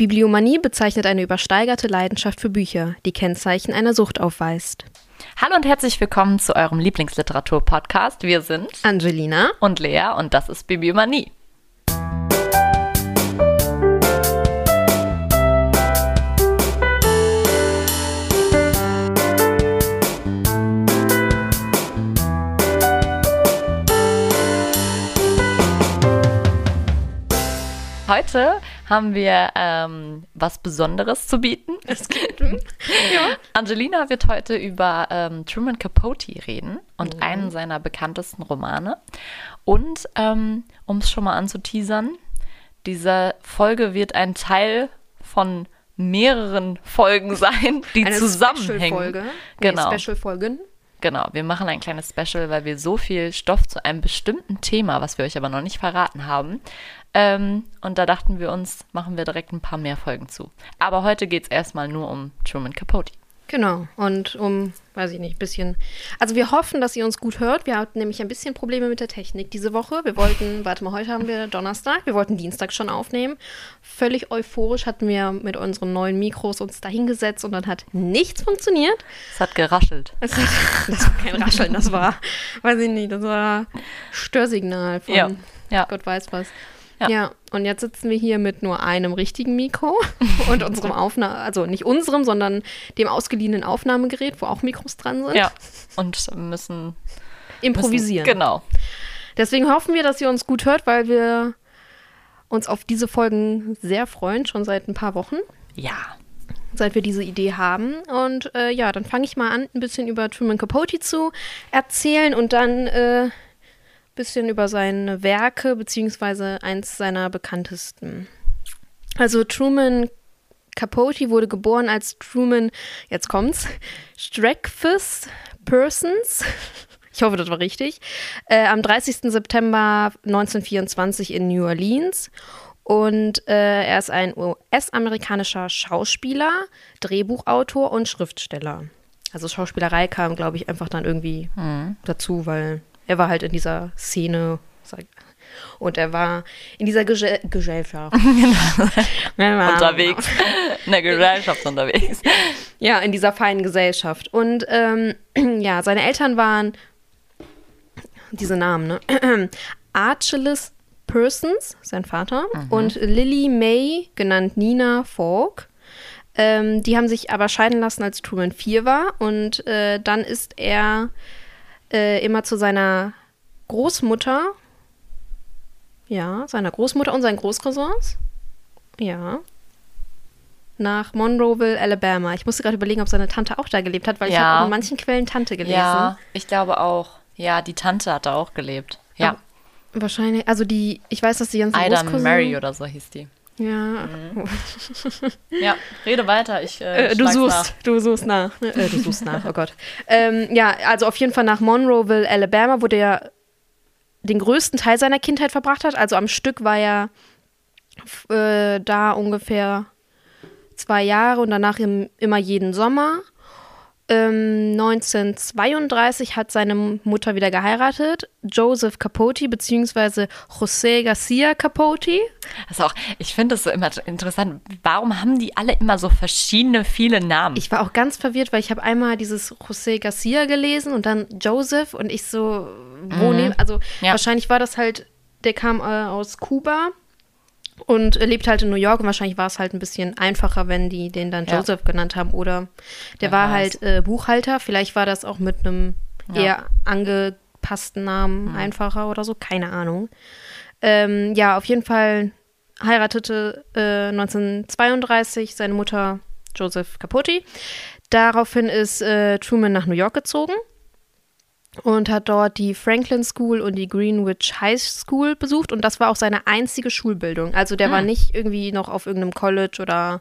Bibliomanie bezeichnet eine übersteigerte Leidenschaft für Bücher, die Kennzeichen einer Sucht aufweist. Hallo und herzlich willkommen zu eurem Lieblingsliteratur-Podcast. Wir sind Angelina und Lea und das ist Bibliomanie. Heute haben wir ähm, was Besonderes zu bieten. Es geht. ja. Angelina wird heute über ähm, Truman Capote reden und mhm. einen seiner bekanntesten Romane. Und ähm, um es schon mal anzuteasern, diese Folge wird ein Teil von mehreren Folgen sein, die Eine zusammenhängen. Special-Folge. Genau. Nee, Special-Folgen. Genau, wir machen ein kleines Special, weil wir so viel Stoff zu einem bestimmten Thema, was wir euch aber noch nicht verraten haben, ähm, und da dachten wir uns, machen wir direkt ein paar mehr Folgen zu. Aber heute geht es erstmal nur um Truman Capote. Genau, und um, weiß ich nicht, ein bisschen. Also wir hoffen, dass ihr uns gut hört. Wir hatten nämlich ein bisschen Probleme mit der Technik diese Woche. Wir wollten, warte mal, heute haben wir Donnerstag, wir wollten Dienstag schon aufnehmen. Völlig euphorisch hatten wir mit unseren neuen Mikros uns dahingesetzt und dann hat nichts funktioniert. Es hat geraschelt. Es hat, das war kein Rascheln, das war, weiß ich nicht, das war Störsignal von ja, ja. Gott weiß was. Ja. ja. und jetzt sitzen wir hier mit nur einem richtigen Mikro und unserem Aufnahme, also nicht unserem, sondern dem ausgeliehenen Aufnahmegerät, wo auch Mikros dran sind. Ja, und müssen improvisieren. Müssen, genau. Deswegen hoffen wir, dass ihr uns gut hört, weil wir uns auf diese Folgen sehr freuen, schon seit ein paar Wochen. Ja. Seit wir diese Idee haben. Und äh, ja, dann fange ich mal an, ein bisschen über Truman Capote zu erzählen und dann äh, bisschen über seine Werke, beziehungsweise eins seiner bekanntesten. Also Truman Capote wurde geboren als Truman, jetzt kommt's, Streckfus Persons. Ich hoffe, das war richtig. Äh, am 30. September 1924 in New Orleans. Und äh, er ist ein US-amerikanischer Schauspieler, Drehbuchautor und Schriftsteller. Also Schauspielerei kam, glaube ich, einfach dann irgendwie mhm. dazu, weil er war halt in dieser Szene und er war in dieser Ge Gesellschaft unterwegs. In der Gesellschaft unterwegs. Ja, in dieser feinen Gesellschaft. Und ähm, ja, seine Eltern waren diese Namen, ne? Archelaus Persons, sein Vater, mhm. und Lily May, genannt Nina Falk. Ähm, die haben sich aber scheiden lassen, als Truman vier war. Und äh, dann ist er äh, immer zu seiner Großmutter, ja, seiner Großmutter und seinen Großcousins, ja, nach Monroeville, Alabama. Ich musste gerade überlegen, ob seine Tante auch da gelebt hat, weil ja. ich habe in manchen Quellen Tante gelesen. Ja, ich glaube auch. Ja, die Tante hat da auch gelebt. Ja. Aber wahrscheinlich, also die, ich weiß, dass die ganzen Ida Mary oder so hieß die. Ja. Mhm. ja, rede weiter. Ich, äh, äh, du suchst, nach. du suchst nach. Ne? Äh, du suchst nach, oh Gott. Ähm, ja, also auf jeden Fall nach Monroeville, Alabama, wo der den größten Teil seiner Kindheit verbracht hat. Also am Stück war er äh, da ungefähr zwei Jahre und danach im, immer jeden Sommer. 1932 ähm, hat seine Mutter wieder geheiratet, Joseph Capote bzw. José Garcia Capote. Also auch, ich finde das so immer interessant. Warum haben die alle immer so verschiedene, viele Namen? Ich war auch ganz verwirrt, weil ich habe einmal dieses José Garcia gelesen und dann Joseph und ich so, wo mhm. nehmen? Also ja. wahrscheinlich war das halt, der kam äh, aus Kuba und lebt halt in New York und wahrscheinlich war es halt ein bisschen einfacher, wenn die den dann Joseph ja. genannt haben. Oder der ja, war halt äh, Buchhalter. Vielleicht war das auch mit einem ja. eher angepassten Namen mhm. einfacher oder so. Keine Ahnung. Ähm, ja, auf jeden Fall heiratete äh, 1932 seine Mutter Joseph Capote. Daraufhin ist äh, Truman nach New York gezogen und hat dort die Franklin School und die Greenwich High School besucht und das war auch seine einzige Schulbildung. Also der hm. war nicht irgendwie noch auf irgendeinem College oder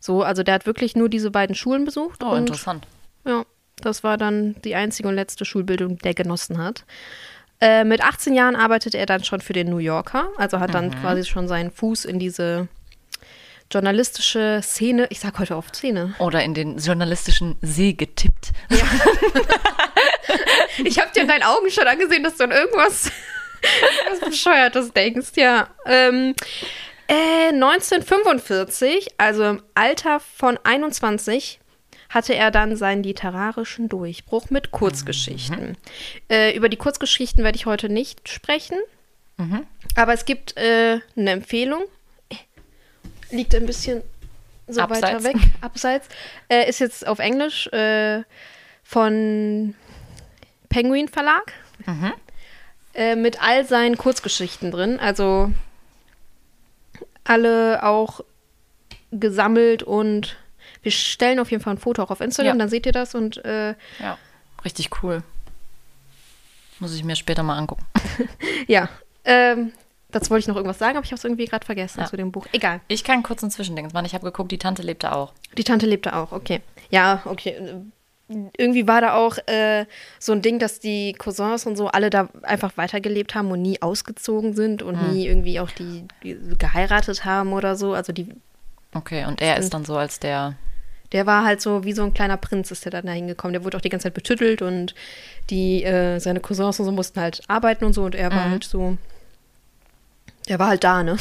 so. Also der hat wirklich nur diese beiden Schulen besucht. Oh, und, interessant. Ja, das war dann die einzige und letzte Schulbildung, die er genossen hat. Äh, mit 18 Jahren arbeitete er dann schon für den New Yorker, also hat dann mhm. quasi schon seinen Fuß in diese journalistische Szene, ich sag heute oft Szene. Oder in den journalistischen See getippt. Ja. ich habe dir in deinen Augen schon angesehen, dass du an irgendwas, irgendwas Bescheuertes denkst, ja. Ähm, Äh, 1945, also im Alter von 21, hatte er dann seinen literarischen Durchbruch mit Kurzgeschichten. Mhm. Äh, über die Kurzgeschichten werde ich heute nicht sprechen, mhm. aber es gibt äh, eine Empfehlung. Liegt ein bisschen so Abseits. weiter weg, abseits. Äh, ist jetzt auf Englisch äh, von Penguin Verlag. Mhm. Äh, mit all seinen Kurzgeschichten drin. Also alle auch gesammelt und wir stellen auf jeden Fall ein Foto auch auf Instagram, ja. dann seht ihr das und äh, ja, richtig cool. Muss ich mir später mal angucken. ja, ähm, das wollte ich noch irgendwas sagen, aber ich habe es irgendwie gerade vergessen ja. zu dem Buch. Egal. Ich kann kurz ein Zwischending machen. Ich habe geguckt, die Tante lebte auch. Die Tante lebte auch, okay. Ja, okay. Irgendwie war da auch äh, so ein Ding, dass die Cousins und so alle da einfach weitergelebt haben und nie ausgezogen sind und hm. nie irgendwie auch die, die geheiratet haben oder so. Also die. Okay, und er ist dann so als der der war halt so wie so ein kleiner Prinz, ist der dann da hingekommen. Der wurde auch die ganze Zeit betüttelt und die, äh, seine Cousins und so mussten halt arbeiten und so und er mhm. war halt so, der war halt da, ne?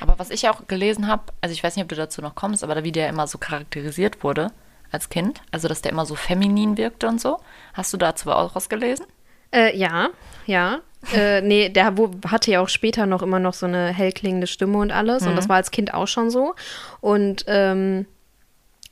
Aber was ich auch gelesen habe, also ich weiß nicht, ob du dazu noch kommst, aber wie der immer so charakterisiert wurde als Kind, also dass der immer so feminin wirkte und so. Hast du dazu auch was gelesen? Äh, ja, ja. äh, nee, der wo, hatte ja auch später noch immer noch so eine hellklingende Stimme und alles. Mhm. Und das war als Kind auch schon so. Und ähm,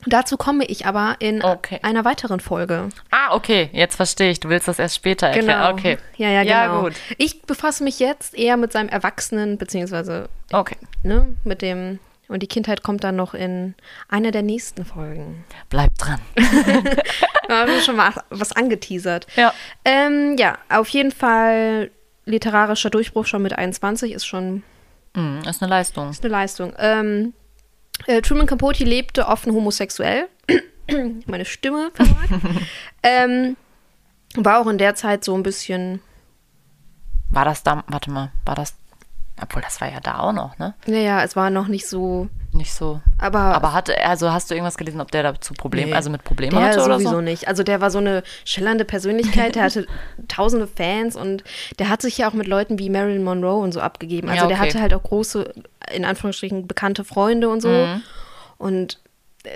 Dazu komme ich aber in okay. einer weiteren Folge. Ah, okay, jetzt verstehe ich. Du willst das erst später erklären. Genau. Okay. Ja, ja, genau. Ja, gut. Ich befasse mich jetzt eher mit seinem Erwachsenen, beziehungsweise okay. ne, mit dem. Und die Kindheit kommt dann noch in einer der nächsten Folgen. Bleibt dran. da haben wir schon mal was angeteasert. Ja. Ähm, ja, auf jeden Fall literarischer Durchbruch schon mit 21 ist schon. Mm, ist eine Leistung. Ist eine Leistung. Ähm, äh, Truman Capote lebte offen homosexuell. Meine Stimme verragt. ähm, war auch in der Zeit so ein bisschen. War das da, warte mal, war das, obwohl das war ja da auch noch, ne? Naja, es war noch nicht so. Nicht so. Aber, aber hatte, also hast du irgendwas gelesen, ob der dazu Probleme, nee, also mit Problemen hatte oder sowieso so? nicht. Also der war so eine schillernde Persönlichkeit, der hatte tausende Fans und der hat sich ja auch mit Leuten wie Marilyn Monroe und so abgegeben. Also ja, okay. der hatte halt auch große, in Anführungsstrichen, bekannte Freunde und so. Mhm. Und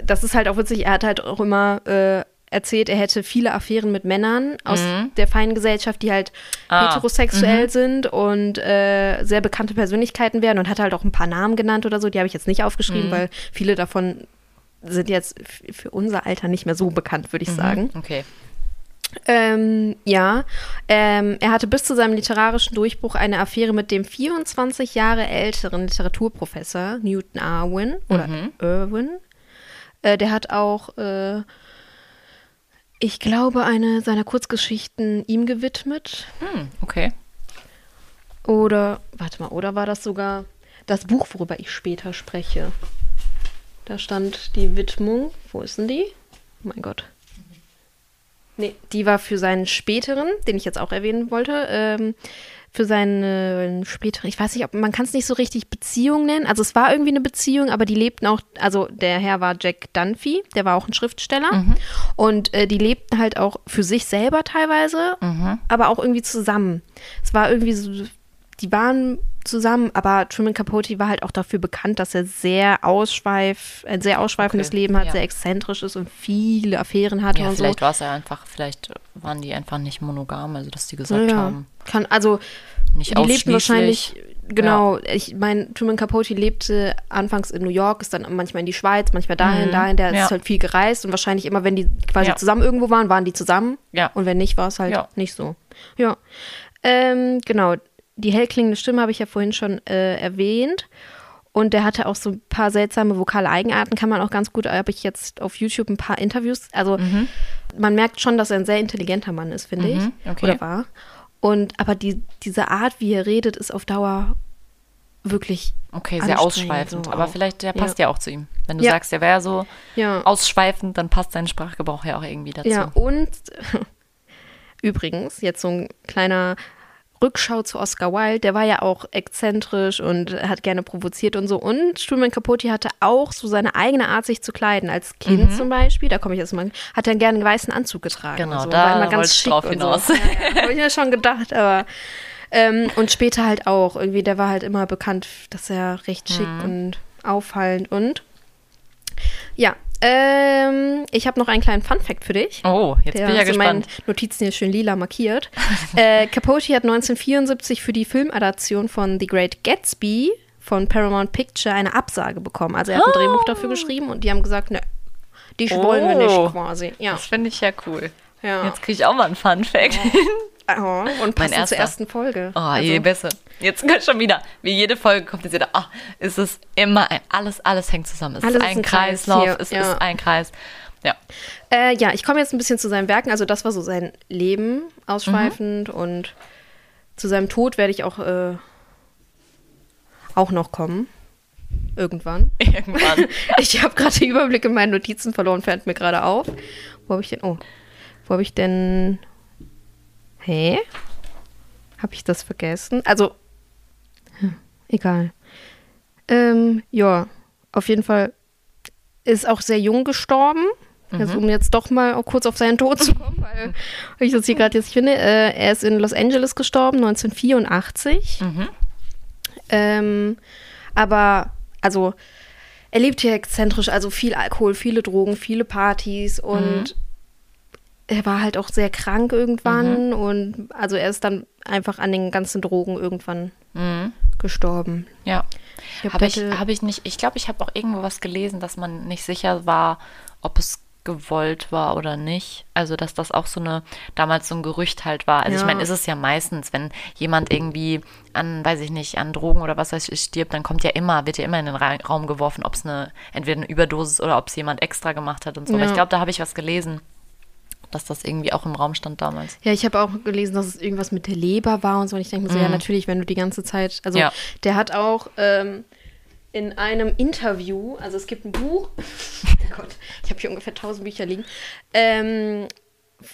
das ist halt auch witzig, er hat halt auch immer äh, erzählt, er hätte viele Affären mit Männern aus mhm. der feinen Gesellschaft, die halt ah. heterosexuell mhm. sind und äh, sehr bekannte Persönlichkeiten werden und hat halt auch ein paar Namen genannt oder so. Die habe ich jetzt nicht aufgeschrieben, mhm. weil viele davon sind jetzt für unser Alter nicht mehr so bekannt, würde ich mhm. sagen. Okay. Ähm, ja, ähm, er hatte bis zu seinem literarischen Durchbruch eine Affäre mit dem 24 Jahre älteren Literaturprofessor Newton Irwin oder mhm. Irwin. Äh, der hat auch äh, ich glaube, eine seiner Kurzgeschichten ihm gewidmet. Hm, okay. Oder, warte mal, oder war das sogar das Buch, worüber ich später spreche? Da stand die Widmung. Wo ist denn die? Oh mein Gott. Nee, die war für seinen späteren, den ich jetzt auch erwähnen wollte, ähm, für seine spätere, ich weiß nicht, ob man kann es nicht so richtig Beziehung nennen. Also es war irgendwie eine Beziehung, aber die lebten auch, also der Herr war Jack Dunphy, der war auch ein Schriftsteller. Mhm. Und äh, die lebten halt auch für sich selber teilweise, mhm. aber auch irgendwie zusammen. Es war irgendwie so, die waren zusammen, aber Truman Capote war halt auch dafür bekannt, dass er sehr ausschweif, ein sehr ausschweifendes okay. Leben hat, ja. sehr exzentrisch ist und viele Affären hatte ja, und vielleicht so. war es ja einfach, vielleicht waren die einfach nicht monogam, also dass die gesagt ja, haben. Kann, also nicht die lebten wahrscheinlich, genau, ich meine, Truman Capote lebte anfangs in New York, ist dann manchmal in die Schweiz, manchmal dahin, mhm. dahin, der ist halt viel gereist und wahrscheinlich immer, wenn die quasi zusammen irgendwo waren, waren die zusammen. Ja. Und wenn nicht, war es halt nicht so. Ja. Ähm, genau, die hellklingende Stimme habe ich ja vorhin schon äh, erwähnt. Und der hatte auch so ein paar seltsame vokale Eigenarten, kann man auch ganz gut, habe ich jetzt auf YouTube ein paar Interviews. Also mhm. man merkt schon, dass er ein sehr intelligenter Mann ist, finde mhm, ich. Okay. Oder war. Und aber die, diese Art, wie er redet, ist auf Dauer wirklich. Okay, sehr ausschweifend. So aber vielleicht, der passt ja. ja. auch zu ihm. Wenn du ja. sagst, der wäre so ja. ausschweifend, dann passt sein Sprachgebrauch ja auch irgendwie dazu. Ja, und übrigens, jetzt so ein kleiner Rückschau zu Oscar Wilde, der war ja auch exzentrisch und hat gerne provoziert und so. Und Truman Capote hatte auch so seine eigene Art, sich zu kleiden. Als Kind mhm. zum Beispiel, da komme ich jetzt mal, hat er gerne einen weißen Anzug getragen. Genau, so. da war immer ganz schick drauf hinaus. So. Ja, Habe ich mir schon gedacht, aber Ähm, und später halt auch. Irgendwie, der war halt immer bekannt, dass er recht schick Mhm. und auffallend und. Ja, ähm, ich habe noch einen kleinen Fun-Fact für dich. Oh, jetzt Der bin ich ja meine gespannt. Notizen hier schön lila markiert. äh, Capote hat 1974 für die Filmadaption von The Great Gatsby von Paramount Picture eine Absage bekommen. Also er hat ein Oh. Drehbuch dafür geschrieben und die haben gesagt, ne, die wollen wir Oh. nicht quasi. Ja. Das finde ich ja cool. ja. Jetzt kriege ich auch mal einen Fun-Fact. Oh, und passend erster. zur ersten Folge. Oh, Also, je besser. Jetzt kommt schon wieder. Wie jede Folge kommt jetzt wieder. Es ist immer ein, alles, alles hängt zusammen. Es Alles ist ist ein ein Kreis Kreislauf. hier, es ja. ist ein Kreis. Ja. Äh, ja, ich komme jetzt ein bisschen zu seinen Werken. Also das war so sein Leben ausschweifend und zu seinem Tod werde ich auch, äh, auch noch kommen. Irgendwann. Irgendwann. Ich habe gerade den Überblick in meinen Notizen verloren, fällt mir gerade auf. Wo habe ich denn? Oh, wo habe ich denn? Hä? Habe ich das vergessen? Also, hm, egal. Ähm, ja, auf jeden Fall ist auch sehr jung gestorben. Also, um jetzt doch mal kurz auf seinen Tod zu kommen, weil ich das hier gerade jetzt finde. Äh, er ist in Los Angeles gestorben, 1984. Mhm. Ähm, aber, also, er lebt hier exzentrisch, also viel Alkohol, viele Drogen, viele Partys und er war halt auch sehr krank irgendwann und also er ist dann einfach an den ganzen Drogen irgendwann Mhm. gestorben. Ja. Ich Habe ich, hatte- hab ich nicht, ich glaube, ich habe auch irgendwo was gelesen, dass man nicht sicher war, ob es gewollt war oder nicht. Also, dass das auch so eine, damals so ein Gerücht halt war. Also, ich Ja. meine, ist es ja meistens, wenn jemand irgendwie an, weiß ich nicht, an Drogen oder was weiß ich stirbt, dann kommt ja immer, wird ja immer in den Ra Raum geworfen, ob es eine, entweder eine Überdosis oder ob es jemand extra gemacht hat und so. Aber Ja. ich glaube, da habe ich was gelesen, dass das irgendwie auch im Raum stand damals. Ja, ich habe auch gelesen, dass es irgendwas mit der Leber war und so. Und ich denke mir so, ja, natürlich, wenn du die ganze Zeit. Also, Mhm. Ja. der hat auch ähm, in einem Interview, also es gibt ein Buch, oh Gott, ich habe hier ungefähr 1000 Bücher liegen, ähm,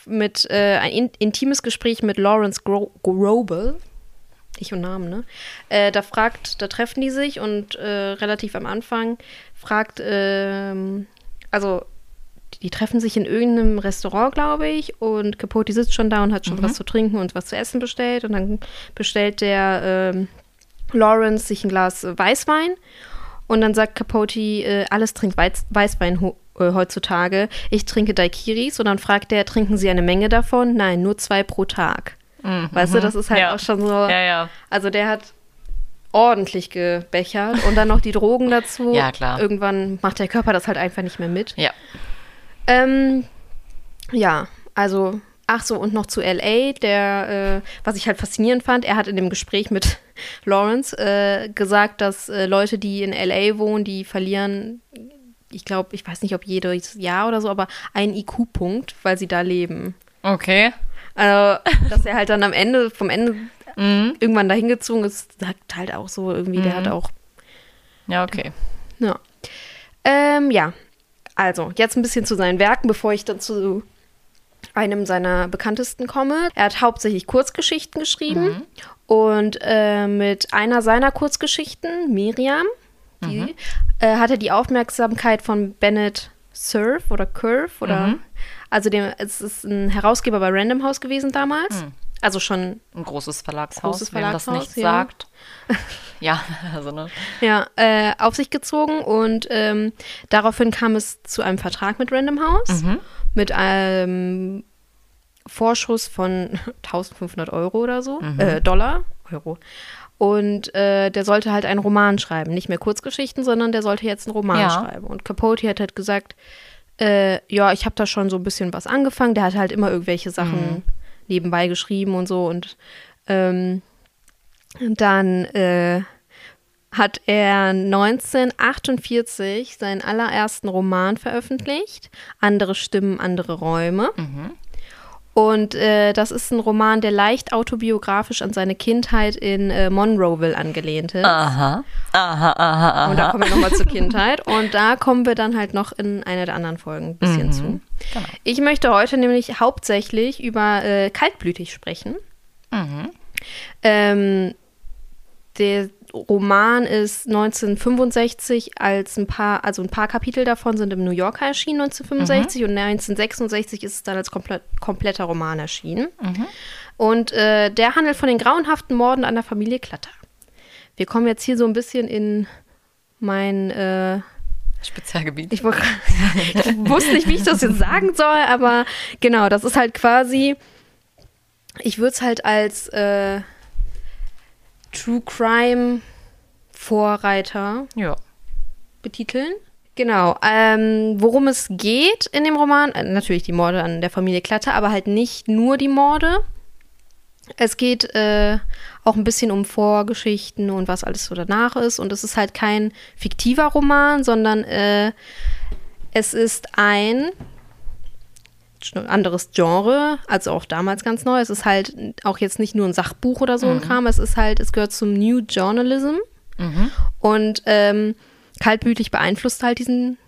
mit äh, ein in, intimes Gespräch mit Lawrence Gro Grobel. Ich und Namen, ne? Äh, da fragt, da treffen die sich und äh, relativ am Anfang fragt, ähm, also die treffen sich in irgendeinem Restaurant, glaube ich, und Capote sitzt schon da und hat schon was zu trinken und was zu essen bestellt. Und dann bestellt der ähm, Lawrence sich ein Glas äh, Weißwein. Und dann sagt Capote, äh, alles trinkt Weiz Weißwein äh, heutzutage. Ich trinke Daiquiris. Und dann fragt der, trinken Sie eine Menge davon? Nein, nur zwei pro Tag. Weißt du, das ist halt Ja. auch schon so. Ja, ja. Also der hat ordentlich gebechert und dann noch die Drogen dazu. Ja, klar. Irgendwann macht der Körper das halt einfach nicht mehr mit. Ja. Ähm, ja, also, ach so, und noch zu LA, der, äh, was ich halt faszinierend fand, er hat in dem Gespräch mit Lawrence äh, gesagt, dass äh, Leute, die in LA wohnen, die verlieren, ich glaube, ich weiß nicht, ob jedes Jahr oder so, aber einen IQ-Punkt, weil sie da leben. Okay. Also, dass er halt dann am Ende, vom Ende Mhm. irgendwann dahin gezogen ist, sagt halt auch so irgendwie, der hat auch Ja, okay. Ja. Ähm, ja. Also, jetzt ein bisschen zu seinen Werken, bevor ich dann zu einem seiner bekanntesten komme. Er hat hauptsächlich Kurzgeschichten geschrieben und äh, mit einer seiner Kurzgeschichten, Miriam, die, äh, hat er die Aufmerksamkeit von Bennett Surf oder Curve oder also dem, es ist ein Herausgeber bei Random House gewesen damals. Also schon Ein großes Verlagshaus, Großes wem das Verlagshaus, nicht ja. sagt. Ja, also ne. Ja, äh, auf sich gezogen und ähm, daraufhin kam es zu einem Vertrag mit Random House mit einem Vorschuss von 1500 Euro oder so, äh, Dollar, Euro. Und äh, der sollte halt einen Roman schreiben, nicht mehr Kurzgeschichten, sondern der sollte jetzt einen Roman Ja. schreiben. Und Capote hat halt gesagt, äh, ja, ich habe da schon so ein bisschen was angefangen. Der hat halt immer irgendwelche Sachen nebenbei geschrieben und so und ähm, dann äh, hat er 1948 seinen allerersten Roman veröffentlicht, Andere Stimmen, andere Räume. Und äh, das ist ein Roman, der leicht autobiografisch an seine Kindheit in äh, Monroeville angelehnt ist. Aha. Aha, aha, aha. Und da kommen wir nochmal zur Kindheit. Und da kommen wir dann halt noch in einer der anderen Folgen ein bisschen zu. Genau. Ich möchte heute nämlich hauptsächlich über äh, kaltblütig sprechen. Mhm. Ähm, der Roman ist 1965 als ein paar, also ein paar Kapitel davon sind im New Yorker erschienen 1965 mhm. und 1966 ist es dann als komplett, kompletter Roman erschienen. Mhm. Und äh, der handelt von den grauenhaften Morden an der Familie Klatter. Wir kommen jetzt hier so ein bisschen in mein äh, Spezialgebiet. Ich, ich, wusste nicht, wie ich das jetzt sagen soll, aber genau, das ist halt quasi, ich würde es halt als äh, True Crime Vorreiter ja. betiteln. Genau. Ähm, worum es geht in dem Roman, äh, natürlich die Morde an der Familie Klatter, aber halt nicht nur die Morde. Es geht äh, auch ein bisschen um Vorgeschichten und was alles so danach ist. Und es ist halt kein fiktiver Roman, sondern äh, es ist ein anderes Genre, also auch damals ganz neu. Es ist halt auch jetzt nicht nur ein Sachbuch oder so mhm. ein Kram, es ist halt, es gehört zum New Journalism mhm. und ähm, kaltblütig beeinflusst halt diesen,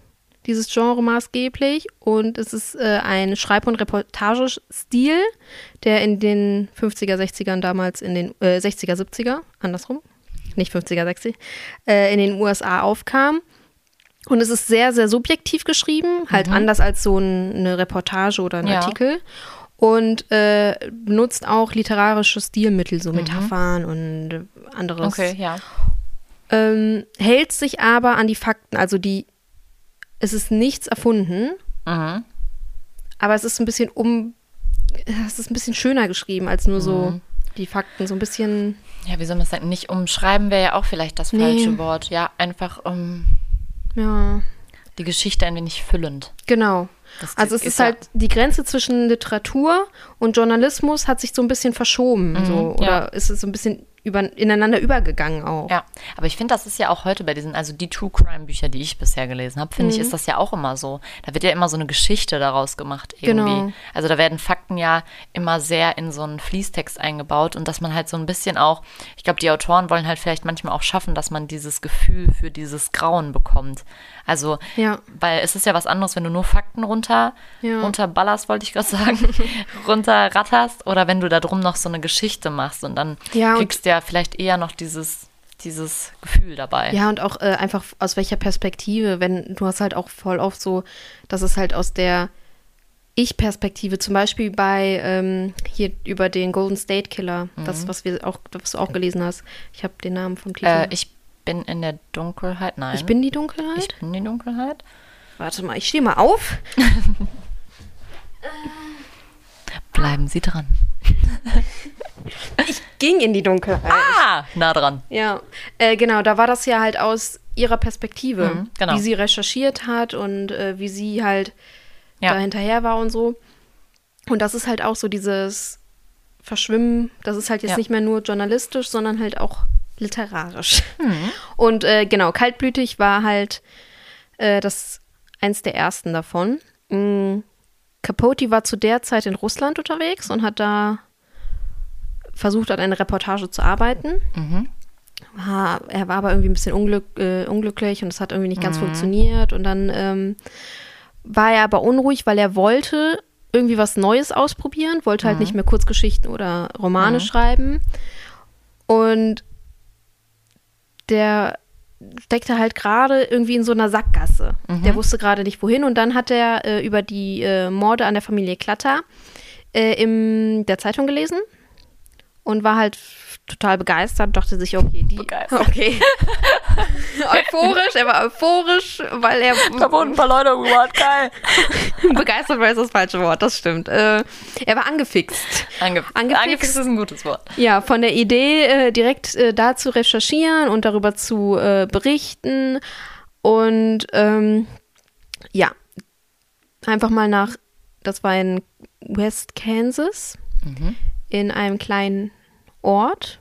dieses Genre maßgeblich und es ist äh, ein Schreib- und Reportagestil, der in den 50er, 60ern damals in den äh, 60er, 70er, andersrum, nicht 50er, 60, äh, in den USA aufkam und es ist sehr, sehr subjektiv geschrieben, halt mhm. anders als so ein, eine Reportage oder ein ja. Artikel. Und äh, benutzt auch literarische Stilmittel, so mhm. Metaphern und anderes. Okay, ja. Ähm, hält sich aber an die Fakten, also die, es ist nichts erfunden, mhm. aber es ist ein bisschen um, es ist ein bisschen schöner geschrieben als nur so mhm. die Fakten, so ein bisschen. Ja, wie soll man sagen? Nicht umschreiben wäre ja auch vielleicht das falsche nee. Wort. Ja, einfach um ja. Die Geschichte ein wenig füllend. Genau. Das also es ist, ist halt ja die Grenze zwischen Literatur und Journalismus hat sich so ein bisschen verschoben, mhm, so oder ja. ist es so ein bisschen über, ineinander übergegangen auch. Ja, aber ich finde, das ist ja auch heute bei diesen, also die True Crime Bücher, die ich bisher gelesen habe, finde mhm. ich, ist das ja auch immer so. Da wird ja immer so eine Geschichte daraus gemacht irgendwie. Genau. Also da werden Fakten ja immer sehr in so einen Fließtext eingebaut und dass man halt so ein bisschen auch, ich glaube, die Autoren wollen halt vielleicht manchmal auch schaffen, dass man dieses Gefühl für dieses Grauen bekommt. Also, ja. weil es ist ja was anderes, wenn du nur Fakten runter, ja. runterballerst, wollte ich gerade sagen, runterratterst oder wenn du da drum noch so eine Geschichte machst und dann ja, kriegst du ja vielleicht eher noch dieses dieses Gefühl dabei. Ja, und auch äh, einfach aus welcher Perspektive, wenn du hast halt auch voll oft so, dass es halt aus der Ich-Perspektive, zum Beispiel bei ähm, hier über den Golden State Killer, mhm. das, was wir auch, was du auch gelesen hast. Ich habe den Namen vom Titel. Äh, ich bin in der Dunkelheit. Nein. Ich bin die Dunkelheit? Ich bin die Dunkelheit. Warte mal, ich stehe mal auf. Bleiben Sie dran. ich ging in die Dunkelheit. Ah, nah dran. Ja, äh, genau, da war das ja halt aus ihrer Perspektive, mhm, genau. wie sie recherchiert hat und äh, wie sie halt ja. da hinterher war und so. Und das ist halt auch so dieses Verschwimmen, das ist halt jetzt ja. nicht mehr nur journalistisch, sondern halt auch literarisch. Mhm. Und äh, genau, kaltblütig war halt äh, das eins der ersten davon. Mhm. Capote war zu der Zeit in Russland unterwegs und hat da versucht, an einer Reportage zu arbeiten. Mhm. War, er war aber irgendwie ein bisschen unglück, äh, unglücklich und es hat irgendwie nicht ganz mhm. funktioniert. Und dann ähm, war er aber unruhig, weil er wollte irgendwie was Neues ausprobieren, wollte halt mhm. nicht mehr Kurzgeschichten oder Romane mhm. schreiben. Und der steckte halt gerade irgendwie in so einer Sackgasse. Mhm. Der wusste gerade nicht wohin und dann hat er äh, über die äh, Morde an der Familie Klatter äh, in der Zeitung gelesen und war halt total begeistert, dachte sich, okay, die. Begeistert. Okay. euphorisch, er war euphorisch, weil er. Da wurden ein paar Leute umgebracht, geil. begeistert war das falsche Wort, das stimmt. Äh, er war angefixt. Angef angefixt. Angefixt ist ein gutes Wort. Ja, von der Idee, äh, direkt äh, da zu recherchieren und darüber zu äh, berichten. Und ähm, ja, einfach mal nach, das war in West Kansas. Mhm in einem kleinen Ort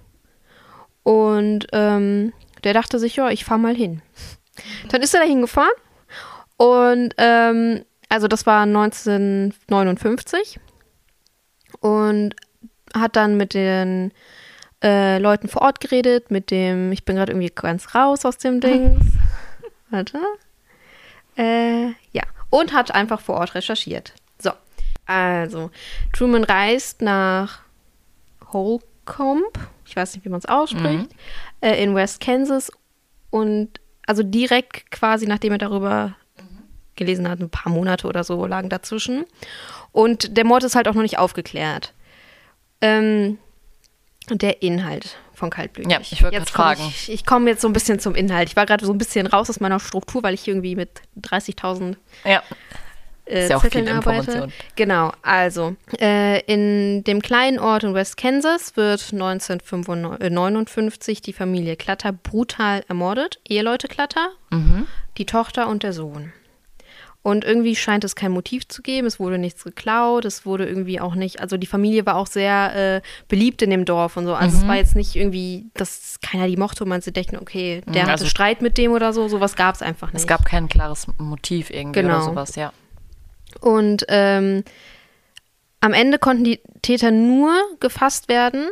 und ähm, der dachte sich, ja, ich fahre mal hin. Dann ist er da hingefahren und ähm, also das war 1959 und hat dann mit den äh, Leuten vor Ort geredet, mit dem, ich bin gerade irgendwie ganz raus aus dem Ding. Warte. Äh, ja. Und hat einfach vor Ort recherchiert. So. Also, Truman reist nach Holcomb, ich weiß nicht, wie man es ausspricht, mhm. äh, in West Kansas und also direkt quasi nachdem er darüber gelesen hat, ein paar Monate oder so lagen dazwischen. Und der Mord ist halt auch noch nicht aufgeklärt. Ähm, der Inhalt von Kaltblütig. Ja, ich gerade fragen. Ich, ich komme jetzt so ein bisschen zum Inhalt. Ich war gerade so ein bisschen raus aus meiner Struktur, weil ich irgendwie mit 30.000 ja. Äh, ja Zetteln arbeite. Genau, also äh, in dem kleinen Ort in West Kansas wird 1959 die Familie Klatter brutal ermordet. Eheleute Klatter, mhm. die Tochter und der Sohn. Und irgendwie scheint es kein Motiv zu geben. Es wurde nichts geklaut. Es wurde irgendwie auch nicht. Also die Familie war auch sehr äh, beliebt in dem Dorf und so. Also mhm. es war jetzt nicht irgendwie, dass keiner die mochte und man sich dachte, okay, der mhm, also hatte Streit mit dem oder so. Sowas gab es einfach nicht. Es gab kein klares Motiv irgendwie genau. oder sowas, ja. Und ähm, am Ende konnten die Täter nur gefasst werden,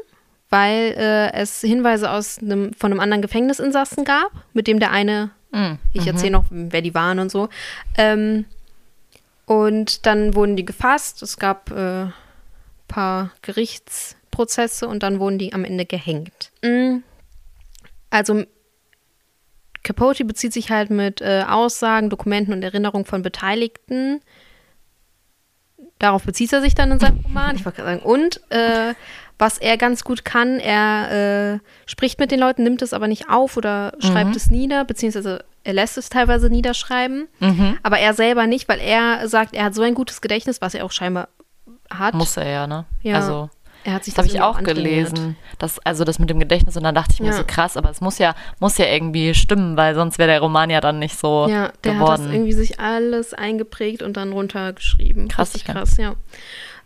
weil äh, es Hinweise aus einem, von einem anderen Gefängnisinsassen gab, mit dem der eine Mhm. Ich erzähle noch, wer die waren und so. Ähm, und dann wurden die gefasst. Es gab ein äh, paar Gerichtsprozesse und dann wurden die am Ende gehängt. Mhm. Also Capote bezieht sich halt mit äh, Aussagen, Dokumenten und Erinnerungen von Beteiligten. Darauf bezieht er sich dann in seinem Roman. Ich wollte sagen, und äh, was er ganz gut kann. Er äh, spricht mit den Leuten, nimmt es aber nicht auf oder schreibt mhm. es nieder, beziehungsweise er lässt es teilweise niederschreiben, mhm. aber er selber nicht, weil er sagt, er hat so ein gutes Gedächtnis, was er auch scheinbar hat. Muss er ja, ne? Ja. Also. Er hat sich das, das habe ich auch gelesen, das, also das mit dem Gedächtnis und dann dachte ich mir ja. so krass, aber es muss ja, muss ja irgendwie stimmen, weil sonst wäre der Roman ja dann nicht so ja, der geworden. hat das irgendwie sich alles eingeprägt und dann runtergeschrieben. Krass, Richtig krass, ja.